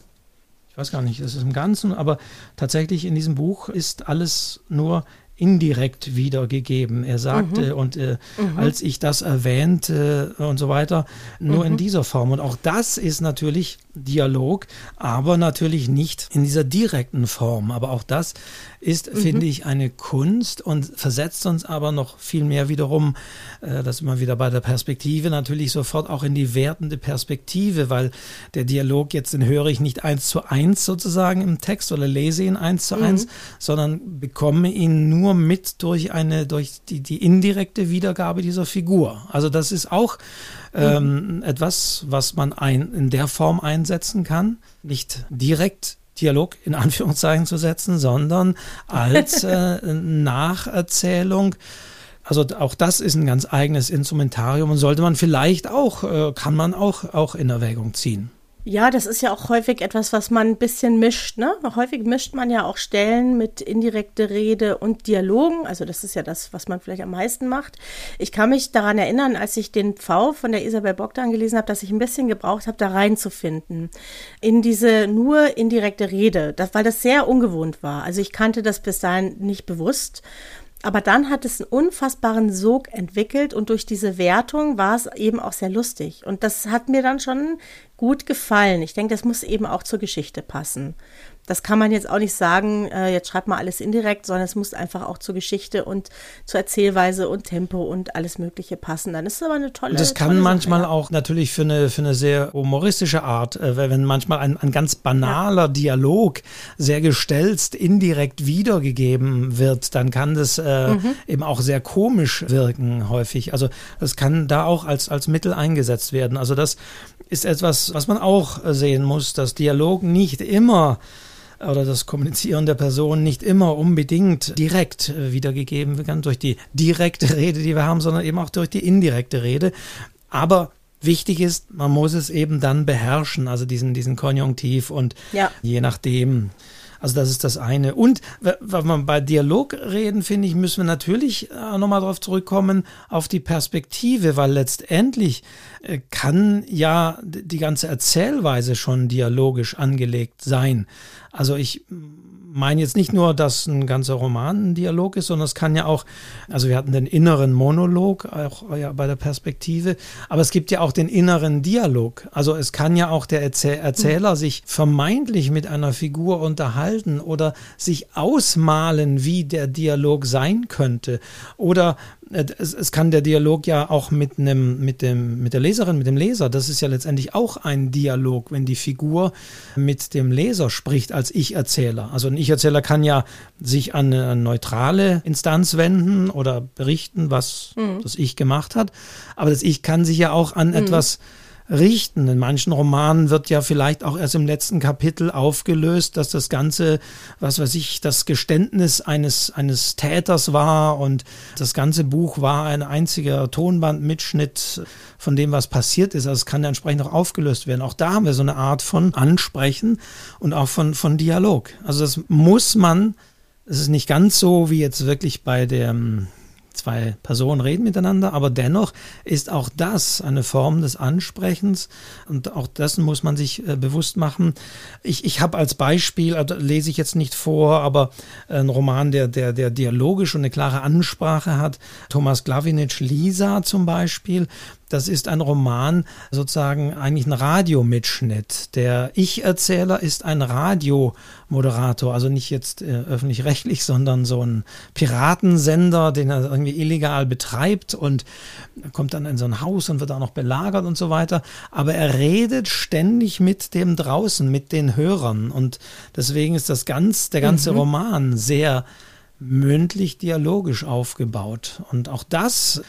ich weiß gar nicht, das ist im Ganzen, aber tatsächlich in diesem Buch ist alles nur indirekt wiedergegeben. Er sagte, mhm. und äh, mhm. als ich das erwähnte äh, und so weiter, nur mhm. in dieser Form. Und auch das ist natürlich Dialog, aber natürlich nicht in dieser direkten Form. Aber auch das ist, mhm. finde ich, eine Kunst und versetzt uns aber noch viel mehr wiederum, äh, das immer wieder bei der Perspektive, natürlich sofort auch in die wertende Perspektive, weil der Dialog jetzt, den höre ich nicht eins zu eins sozusagen im Text oder lese ihn eins zu mhm. eins, sondern bekomme ihn nur mit durch eine, durch die, die indirekte Wiedergabe dieser Figur. Also das ist auch ähm, mhm. etwas, was man ein, in der Form einsetzen kann. Nicht direkt Dialog in Anführungszeichen zu setzen, sondern als äh, Nacherzählung. Also auch das ist ein ganz eigenes Instrumentarium und sollte man vielleicht auch, äh, kann man auch, auch in Erwägung ziehen. Ja, das ist ja auch häufig etwas, was man ein bisschen mischt. Ne? Häufig mischt man ja auch Stellen mit indirekte Rede und Dialogen. Also das ist ja das, was man vielleicht am meisten macht. Ich kann mich daran erinnern, als ich den Pfau von der Isabel Bogdan gelesen habe, dass ich ein bisschen gebraucht habe, da reinzufinden. In diese nur indirekte Rede, das, weil das sehr ungewohnt war. Also ich kannte das bis dahin nicht bewusst. Aber dann hat es einen unfassbaren Sog entwickelt und durch diese Wertung war es eben auch sehr lustig. Und das hat mir dann schon gut gefallen. Ich denke, das muss eben auch zur Geschichte passen das kann man jetzt auch nicht sagen, äh, jetzt schreibt mal alles indirekt, sondern es muss einfach auch zur Geschichte und zur Erzählweise und Tempo und alles Mögliche passen. Dann ist es aber eine tolle. Das kann manchmal Sache. auch natürlich für eine, für eine sehr humoristische Art, äh, wenn manchmal ein, ein ganz banaler ja. Dialog sehr gestelzt indirekt wiedergegeben wird, dann kann das äh, mhm. eben auch sehr komisch wirken häufig. Also das kann da auch als, als Mittel eingesetzt werden. Also das ist etwas, was man auch sehen muss, dass Dialog nicht immer oder das Kommunizieren der Person nicht immer unbedingt direkt äh, wiedergegeben werden durch die direkte Rede, die wir haben, sondern eben auch durch die indirekte Rede. Aber wichtig ist, man muss es eben dann beherrschen, also diesen, diesen Konjunktiv und ja. je nachdem. Also das ist das eine. Und wenn wir bei Dialog reden, finde ich, müssen wir natürlich äh, nochmal darauf zurückkommen, auf die Perspektive, weil letztendlich äh, kann ja die ganze Erzählweise schon dialogisch angelegt sein. Also ich meine jetzt nicht nur, dass ein ganzer Roman ein Dialog ist, sondern es kann ja auch, also wir hatten den inneren Monolog, auch ja, bei der Perspektive, aber es gibt ja auch den inneren Dialog. Also es kann ja auch der Erzäh Erzähler sich vermeintlich mit einer Figur unterhalten oder sich ausmalen, wie der Dialog sein könnte. Oder es, es, kann der Dialog ja auch mit einem, mit dem, mit der Leserin, mit dem Leser, das ist ja letztendlich auch ein Dialog, wenn die Figur mit dem Leser spricht als Ich-Erzähler. Also ein Ich-Erzähler kann ja sich an eine neutrale Instanz wenden oder berichten, was mhm. das Ich gemacht hat. Aber das Ich kann sich ja auch an mhm. etwas richten. In manchen Romanen wird ja vielleicht auch erst im letzten Kapitel aufgelöst, dass das Ganze, was weiß ich, das Geständnis eines, eines Täters war und das ganze Buch war ein einziger Tonbandmitschnitt von dem, was passiert ist. Also es kann entsprechend auch aufgelöst werden. Auch da haben wir so eine Art von Ansprechen und auch von, von Dialog. Also das muss man, es ist nicht ganz so wie jetzt wirklich bei dem zwei Personen reden miteinander, aber dennoch ist auch das eine Form des Ansprechens und auch dessen muss man sich äh, bewusst machen. Ich, ich habe als Beispiel, also lese ich jetzt nicht vor, aber ein Roman, der, der, der dialogisch und eine klare Ansprache hat, Thomas Glavinic Lisa zum Beispiel, das ist ein Roman, sozusagen eigentlich ein Radiomitschnitt. Der Ich-Erzähler ist ein Radiomoderator, also nicht jetzt äh, öffentlich-rechtlich, sondern so ein Piratensender, den er irgendwie illegal betreibt und kommt dann in so ein Haus und wird auch noch belagert und so weiter. Aber er redet ständig mit dem draußen, mit den Hörern und deswegen ist das ganz, der ganze mhm. Roman sehr mündlich dialogisch aufgebaut. Und auch das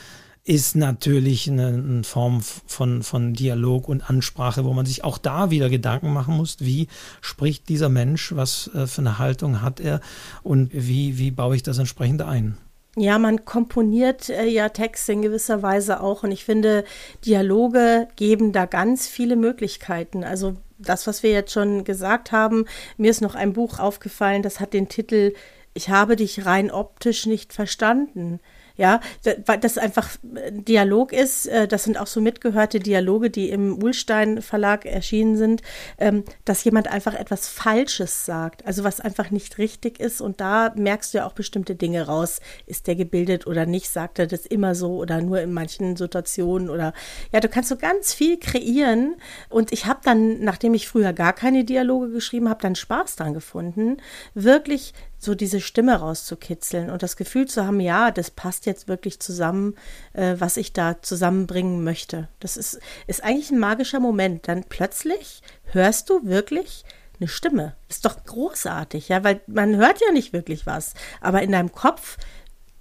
ist natürlich eine, eine, Form von, von Dialog und Ansprache, wo man sich auch da wieder Gedanken machen muss, wie spricht dieser Mensch, was äh, für eine Haltung hat er und wie, wie baue ich das entsprechend ein. Ja, man komponiert äh, ja Texte in gewisser Weise auch und ich finde, Dialoge geben da ganz viele Möglichkeiten. Also das, was wir jetzt schon gesagt haben. Mir ist noch ein Buch aufgefallen, das hat den Titel Ich habe dich rein optisch nicht verstanden. Ja, weil das einfach Dialog ist. Äh, das sind auch so mitgehörte Dialoge, die im Uhlstein Verlag erschienen sind, ähm, dass jemand einfach etwas Falsches sagt, also was einfach nicht richtig ist. Und da merkst du ja auch bestimmte Dinge raus. Ist der gebildet oder nicht? Sagt er das immer so oder nur in manchen Situationen oder ja, du kannst so ganz viel kreieren. Und ich habe dann, nachdem ich früher gar keine Dialoge geschrieben habe, dann Spaß dran gefunden, wirklich so diese Stimme rauszukitzeln und das Gefühl zu haben, ja, das passt jetzt wirklich zusammen, äh, was ich da zusammenbringen möchte. Das ist, ist eigentlich ein magischer Moment. Dann plötzlich hörst du wirklich eine Stimme. Ist doch großartig, ja, weil man hört ja nicht wirklich was, aber in deinem Kopf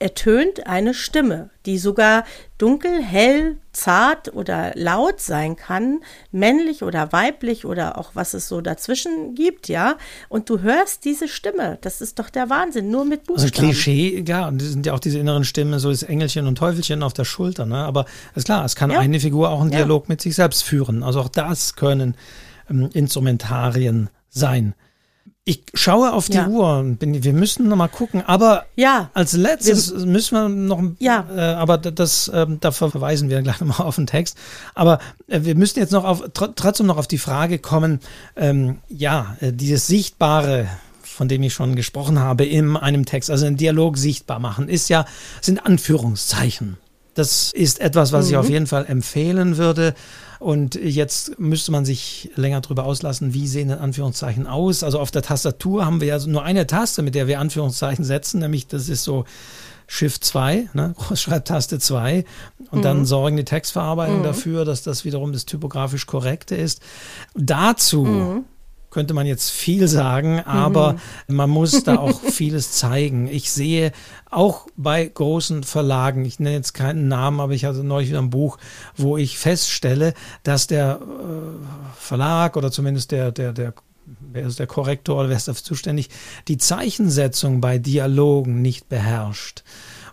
ertönt eine Stimme, die sogar dunkel, hell, zart oder laut sein kann, männlich oder weiblich oder auch was es so dazwischen gibt, ja. Und du hörst diese Stimme. Das ist doch der Wahnsinn, nur mit also Buchstaben. Also Klischee, ja, und das sind ja auch diese inneren Stimmen, so das Engelchen und Teufelchen auf der Schulter, ne? Aber ist klar, es kann ja. eine Figur auch einen Dialog ja. mit sich selbst führen. Also auch das können ähm, Instrumentarien sein. Ich schaue auf die ja. Uhr. Bin, wir müssen noch mal gucken. Aber ja. als letztes wir, müssen wir noch. Ja. Äh, aber das, äh, da verweisen wir gleich nochmal auf den Text. Aber äh, wir müssen jetzt noch auf, tr trotzdem noch auf die Frage kommen. Ähm, ja, äh, dieses Sichtbare, von dem ich schon gesprochen habe, in einem Text, also einen Dialog sichtbar machen, ist ja, sind Anführungszeichen. Das ist etwas, was mhm. ich auf jeden Fall empfehlen würde. Und jetzt müsste man sich länger darüber auslassen, wie sehen denn Anführungszeichen aus. Also auf der Tastatur haben wir ja nur eine Taste, mit der wir Anführungszeichen setzen, nämlich das ist so Shift 2, ne, Großschreibtaste 2. Und mhm. dann sorgen die Textverarbeitung mhm. dafür, dass das wiederum das typografisch korrekte ist. Dazu mhm könnte man jetzt viel sagen, aber mhm. man muss da auch vieles zeigen. Ich sehe auch bei großen Verlagen, ich nenne jetzt keinen Namen, aber ich hatte neulich wieder ein Buch, wo ich feststelle, dass der äh, Verlag oder zumindest der, der, der wer ist der Korrektor oder wer ist dafür zuständig, die Zeichensetzung bei Dialogen nicht beherrscht.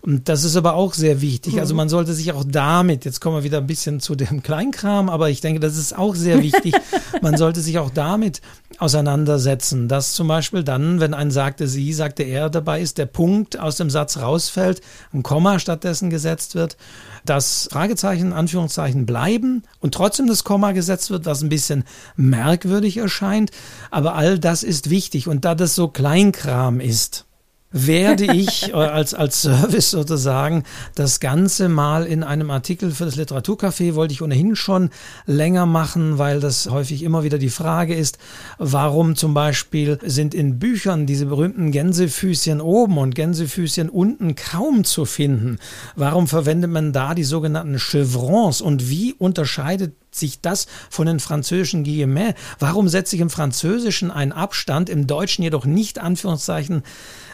Und das ist aber auch sehr wichtig. Also mhm. man sollte sich auch damit, jetzt kommen wir wieder ein bisschen zu dem Kleinkram, aber ich denke, das ist auch sehr wichtig. man sollte sich auch damit auseinandersetzen, dass zum Beispiel dann, wenn ein sagte sie, sagte er dabei ist, der Punkt aus dem Satz rausfällt, ein Komma stattdessen gesetzt wird, dass Fragezeichen, Anführungszeichen bleiben und trotzdem das Komma gesetzt wird, was ein bisschen merkwürdig erscheint. Aber all das ist wichtig und da das so Kleinkram ist, werde ich äh, als, als Service sozusagen das Ganze mal in einem Artikel für das Literaturcafé wollte ich ohnehin schon länger machen, weil das häufig immer wieder die Frage ist, warum zum Beispiel sind in Büchern diese berühmten Gänsefüßchen oben und Gänsefüßchen unten kaum zu finden? Warum verwendet man da die sogenannten Chevrons und wie unterscheidet sich das von den französischen Guillemets? Warum setze ich im Französischen einen Abstand, im Deutschen jedoch nicht Anführungszeichen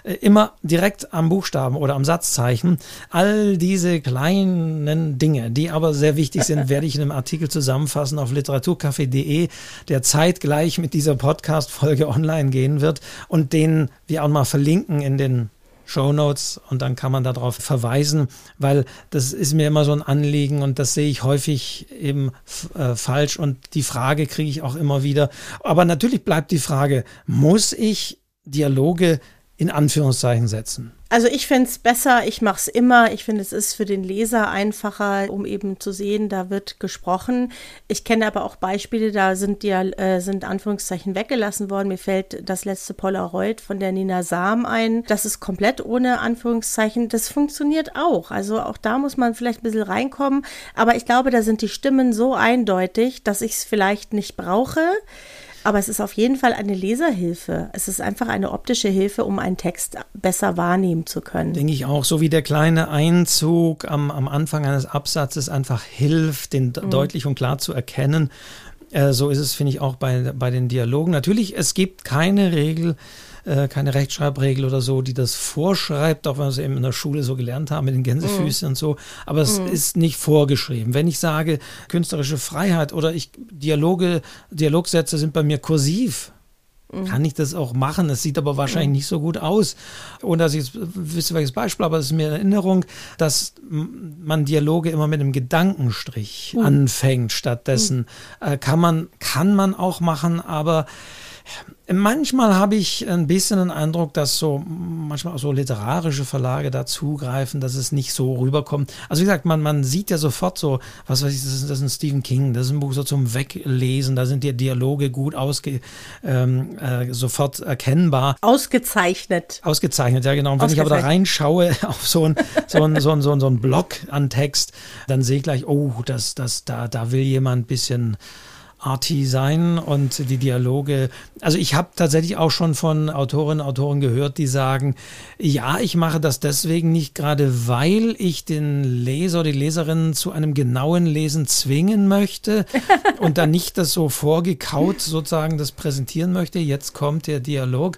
äh, immer direkt am Buchstaben oder am Satzzeichen? All diese kleinen Dinge, die aber sehr wichtig sind, werde ich in einem Artikel zusammenfassen auf literaturcafé.de, der zeitgleich mit dieser Podcast-Folge online gehen wird und den wir auch mal verlinken in den Show Notes und dann kann man darauf verweisen, weil das ist mir immer so ein Anliegen und das sehe ich häufig eben äh, falsch und die Frage kriege ich auch immer wieder. Aber natürlich bleibt die Frage, muss ich Dialoge in Anführungszeichen setzen? Also ich finde es besser, ich mache es immer. Ich finde, es ist für den Leser einfacher, um eben zu sehen, da wird gesprochen. Ich kenne aber auch Beispiele, da sind die äh, sind Anführungszeichen weggelassen worden. Mir fällt das letzte Polaroid von der Nina Sam ein. Das ist komplett ohne Anführungszeichen. Das funktioniert auch. Also auch da muss man vielleicht ein bisschen reinkommen. Aber ich glaube, da sind die Stimmen so eindeutig, dass ich es vielleicht nicht brauche. Aber es ist auf jeden Fall eine Leserhilfe. Es ist einfach eine optische Hilfe, um einen Text besser wahrnehmen zu können. Denke ich auch, so wie der kleine Einzug am, am Anfang eines Absatzes einfach hilft, den mhm. deutlich und klar zu erkennen. Äh, so ist es, finde ich, auch bei, bei den Dialogen. Natürlich, es gibt keine Regel, äh, keine Rechtschreibregel oder so, die das vorschreibt, auch wenn wir es eben in der Schule so gelernt haben mit den Gänsefüßen mm. und so. Aber es mm. ist nicht vorgeschrieben. Wenn ich sage, künstlerische Freiheit oder ich Dialoge, Dialogsätze sind bei mir kursiv, kann ich das auch machen. Es sieht aber wahrscheinlich nicht so gut aus. Und dass ich jetzt wüsste welches Beispiel, aber es ist mir in Erinnerung, dass man Dialoge immer mit einem Gedankenstrich anfängt. Stattdessen äh, kann man, kann man auch machen, aber Manchmal habe ich ein bisschen den Eindruck, dass so manchmal auch so literarische Verlage dazugreifen, dass es nicht so rüberkommt. Also wie gesagt, man, man sieht ja sofort so, was weiß ich, das ist, das ist ein Stephen King, das ist ein Buch so zum Weglesen, da sind die Dialoge gut ausge, ähm, äh, sofort erkennbar. Ausgezeichnet. Ausgezeichnet, ja genau. Und wenn ich aber da reinschaue auf so ein, so ein, so ein, so ein, so ein Block an Text, dann sehe ich gleich, oh, das, das, da, da will jemand ein bisschen arty sein und die Dialoge. Also ich habe tatsächlich auch schon von Autorinnen und Autoren gehört, die sagen, ja, ich mache das deswegen nicht gerade, weil ich den Leser, die Leserin zu einem genauen Lesen zwingen möchte und dann nicht das so vorgekaut sozusagen das präsentieren möchte. Jetzt kommt der Dialog.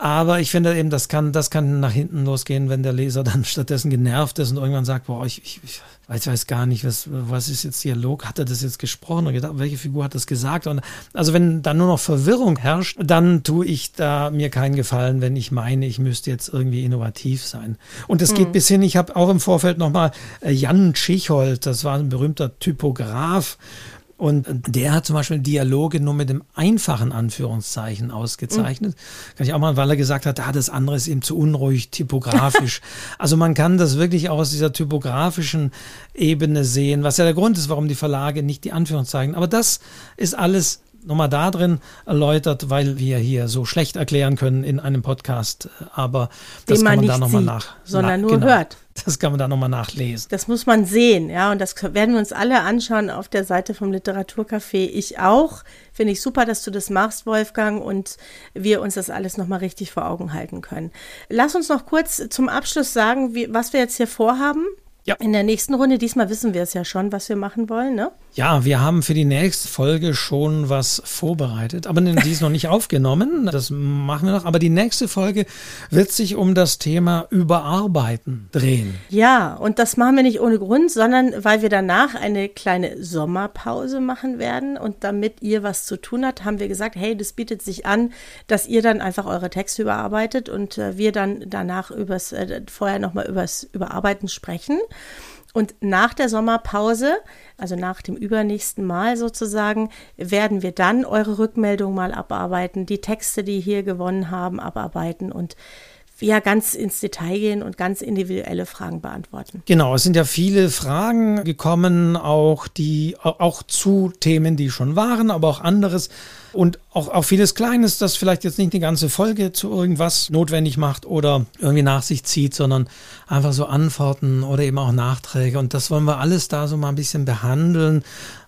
Aber ich finde eben, das kann, das kann nach hinten losgehen, wenn der Leser dann stattdessen genervt ist und irgendwann sagt, boah, ich, ich, ich weiß, weiß gar nicht, was, was ist jetzt Dialog? Hat er das jetzt gesprochen oder gedacht, welche Figur hat das gesagt? Und also wenn dann nur noch Verwirrung herrscht, dann tue ich da mir keinen Gefallen, wenn ich meine, ich müsste jetzt irgendwie innovativ sein. Und es geht mhm. bis hin, ich habe auch im Vorfeld nochmal äh, Jan Tschichold, das war ein berühmter Typograf, und der hat zum Beispiel Dialoge nur mit dem einfachen Anführungszeichen ausgezeichnet. Mhm. Kann ich auch mal, weil er gesagt hat, ah, das andere ist ihm zu unruhig, typografisch. also man kann das wirklich auch aus dieser typografischen Ebene sehen, was ja der Grund ist, warum die Verlage nicht die Anführungszeichen. Aber das ist alles nochmal da drin erläutert, weil wir hier so schlecht erklären können in einem Podcast. Aber das Den kann man man da nochmal nach. Sondern na, nur genau, hört. Das kann man da nochmal nachlesen. Das muss man sehen, ja. Und das werden wir uns alle anschauen auf der Seite vom Literaturcafé. Ich auch. Finde ich super, dass du das machst, Wolfgang, und wir uns das alles nochmal richtig vor Augen halten können. Lass uns noch kurz zum Abschluss sagen, wie, was wir jetzt hier vorhaben. Ja. In der nächsten Runde, diesmal wissen wir es ja schon, was wir machen wollen, ne? Ja, wir haben für die nächste Folge schon was vorbereitet, aber die ist noch nicht aufgenommen. Das machen wir noch. Aber die nächste Folge wird sich um das Thema Überarbeiten drehen. Ja, und das machen wir nicht ohne Grund, sondern weil wir danach eine kleine Sommerpause machen werden. Und damit ihr was zu tun habt, haben wir gesagt, hey, das bietet sich an, dass ihr dann einfach eure Texte überarbeitet und äh, wir dann danach übers, äh, vorher nochmal übers Überarbeiten sprechen. Und nach der Sommerpause, also nach dem übernächsten Mal sozusagen, werden wir dann eure Rückmeldung mal abarbeiten, die Texte, die hier gewonnen haben, abarbeiten und ja ganz ins Detail gehen und ganz individuelle Fragen beantworten. Genau, es sind ja viele Fragen gekommen, auch die auch zu Themen, die schon waren, aber auch anderes und auch, auch vieles Kleines, das vielleicht jetzt nicht eine ganze Folge zu irgendwas notwendig macht oder irgendwie nach sich zieht, sondern einfach so Antworten oder eben auch Nachträge. Und das wollen wir alles da so mal ein bisschen behandeln.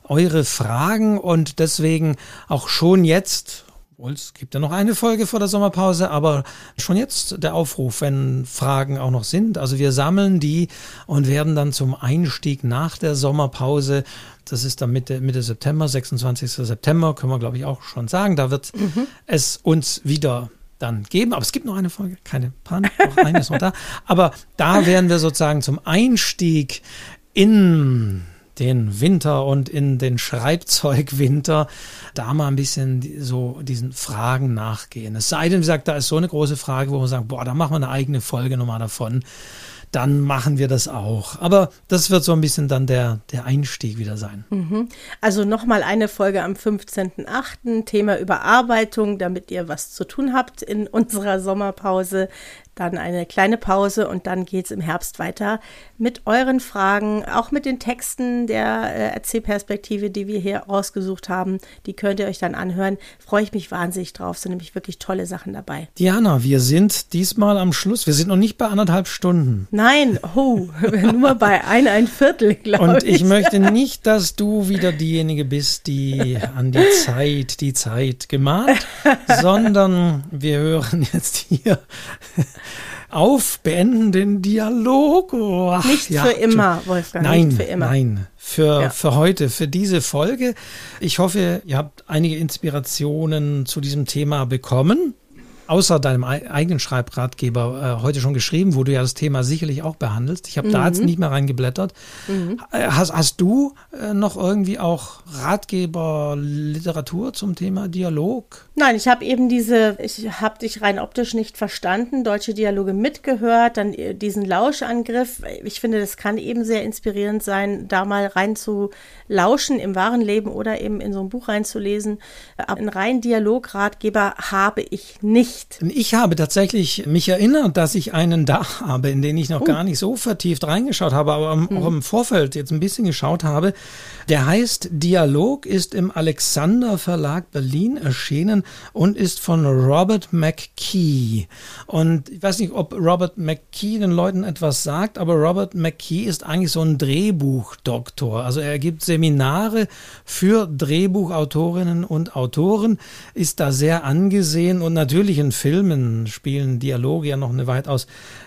Eure Fragen und deswegen auch schon jetzt es gibt ja noch eine Folge vor der Sommerpause, aber schon jetzt der Aufruf, wenn Fragen auch noch sind. Also wir sammeln die und werden dann zum Einstieg nach der Sommerpause, das ist dann Mitte, Mitte September, 26. September, können wir glaube ich auch schon sagen, da wird mhm. es uns wieder dann geben. Aber es gibt noch eine Folge, keine Panik, noch eine ist noch da. Aber da werden wir sozusagen zum Einstieg in den Winter und in den Schreibzeugwinter da mal ein bisschen so diesen Fragen nachgehen. Es sei denn, wie gesagt, da ist so eine große Frage, wo man sagt, boah, da machen wir eine eigene Folge nochmal davon dann machen wir das auch. Aber das wird so ein bisschen dann der, der Einstieg wieder sein. Mhm. Also nochmal eine Folge am 15.08. Thema Überarbeitung, damit ihr was zu tun habt in unserer Sommerpause dann eine kleine Pause und dann geht es im Herbst weiter mit euren Fragen, auch mit den Texten der äh, Erzählperspektive, die wir hier rausgesucht haben. Die könnt ihr euch dann anhören. Freue ich mich wahnsinnig drauf. Sind nämlich wirklich tolle Sachen dabei. Diana, wir sind diesmal am Schluss. Wir sind noch nicht bei anderthalb Stunden. Nein, oh, nur bei ein, ein Viertel, glaube ich. Und ich möchte nicht, dass du wieder diejenige bist, die an die Zeit, die Zeit gemahnt, sondern wir hören jetzt hier auf, beenden den Dialog. Oh, nicht ja, für immer, Wolfgang. Nein, nicht für immer. nein, für, ja. für heute, für diese Folge. Ich hoffe, ihr habt einige Inspirationen zu diesem Thema bekommen. Außer deinem eigenen Schreibratgeber äh, heute schon geschrieben, wo du ja das Thema sicherlich auch behandelst. Ich habe mhm. da jetzt nicht mehr reingeblättert. Mhm. Äh, hast, hast du äh, noch irgendwie auch Ratgeber, Literatur zum Thema Dialog? Nein, ich habe eben diese, ich habe dich rein optisch nicht verstanden, deutsche Dialoge mitgehört, dann äh, diesen Lauschangriff. Ich finde, das kann eben sehr inspirierend sein, da mal rein zu lauschen im wahren Leben oder eben in so ein Buch reinzulesen. Aber einen reinen Dialogratgeber habe ich nicht. Ich habe tatsächlich mich erinnert, dass ich einen da habe, in den ich noch oh. gar nicht so vertieft reingeschaut habe, aber hm. auch im Vorfeld jetzt ein bisschen geschaut habe. Der heißt Dialog, ist im Alexander Verlag Berlin erschienen und ist von Robert McKee. Und ich weiß nicht, ob Robert McKee den Leuten etwas sagt, aber Robert McKee ist eigentlich so ein Drehbuchdoktor. Also er gibt Seminare für Drehbuchautorinnen und Autoren, ist da sehr angesehen und natürlich in Filmen spielen Dialoge ja noch eine weitaus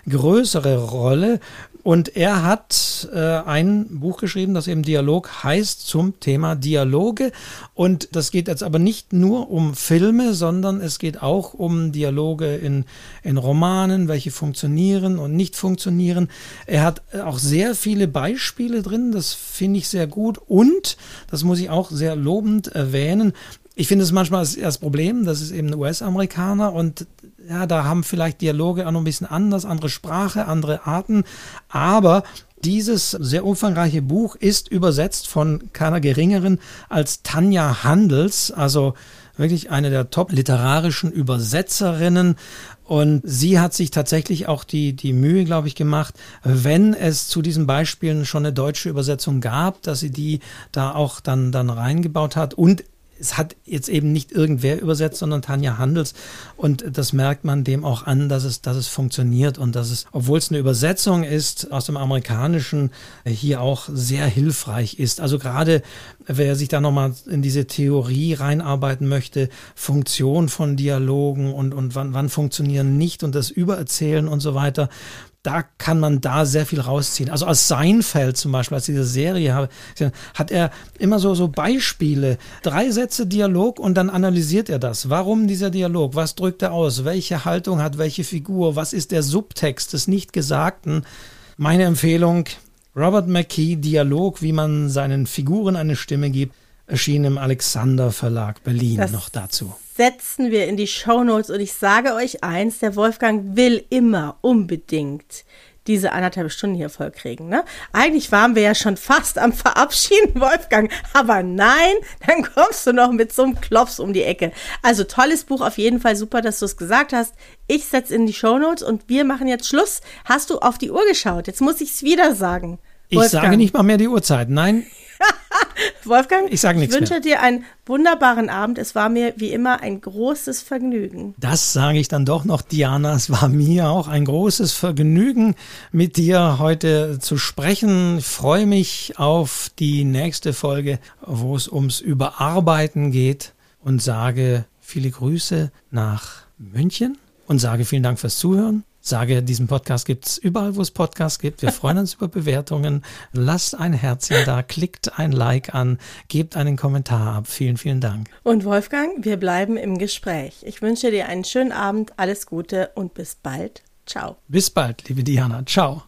größere Rolle. Und er hat äh, ein Buch geschrieben, das eben Dialog heißt zum Thema Dialoge. Und das geht jetzt aber nicht nur um Filme, sondern es geht auch um Dialoge in, in Romanen, welche funktionieren und nicht funktionieren. Er hat auch sehr viele Beispiele drin, das finde ich sehr gut. Und, das muss ich auch sehr lobend erwähnen, ich finde es manchmal das Problem, das ist eben US-Amerikaner und ja, da haben vielleicht Dialoge auch noch ein bisschen anders, andere Sprache, andere Arten, aber dieses sehr umfangreiche Buch ist übersetzt von keiner geringeren als Tanja Handels, also wirklich eine der top literarischen Übersetzerinnen. Und sie hat sich tatsächlich auch die, die Mühe, glaube ich, gemacht, wenn es zu diesen Beispielen schon eine deutsche Übersetzung gab, dass sie die da auch dann, dann reingebaut hat und es hat jetzt eben nicht irgendwer übersetzt, sondern Tanja Handels. Und das merkt man dem auch an, dass es, dass es funktioniert und dass es, obwohl es eine Übersetzung ist aus dem Amerikanischen, hier auch sehr hilfreich ist. Also gerade wer sich da nochmal in diese Theorie reinarbeiten möchte, Funktion von Dialogen und, und wann, wann funktionieren nicht und das Übererzählen und so weiter, da kann man da sehr viel rausziehen. Also aus Seinfeld zum Beispiel, als diese Serie hat er immer so, so Beispiele, drei Sätze Dialog und dann analysiert er das. Warum dieser Dialog? Was drückt er aus? Welche Haltung hat welche Figur? Was ist der Subtext des Nichtgesagten? Meine Empfehlung, Robert McKee, Dialog, wie man seinen Figuren eine Stimme gibt, erschien im Alexander Verlag Berlin das noch dazu setzen wir in die Shownotes und ich sage euch eins, der Wolfgang will immer unbedingt diese anderthalb Stunden hier vollkriegen. Ne? Eigentlich waren wir ja schon fast am Verabschieden, Wolfgang. Aber nein, dann kommst du noch mit so einem Klops um die Ecke. Also tolles Buch, auf jeden Fall super, dass du es gesagt hast. Ich setze in die Shownotes und wir machen jetzt Schluss. Hast du auf die Uhr geschaut? Jetzt muss ich es wieder sagen. Ich sage nicht mal mehr die Uhrzeit. Nein, Wolfgang, ich, ich wünsche mehr. dir einen wunderbaren Abend. Es war mir wie immer ein großes Vergnügen. Das sage ich dann doch noch, Diana. Es war mir auch ein großes Vergnügen, mit dir heute zu sprechen. Ich freue mich auf die nächste Folge, wo es ums Überarbeiten geht und sage viele Grüße nach München und sage vielen Dank fürs Zuhören sage, diesen Podcast gibt es überall, wo es Podcasts gibt. Wir freuen uns über Bewertungen. Lasst ein Herzchen da, klickt ein Like an, gebt einen Kommentar ab. Vielen, vielen Dank. Und Wolfgang, wir bleiben im Gespräch. Ich wünsche dir einen schönen Abend, alles Gute und bis bald. Ciao. Bis bald, liebe Diana. Ciao.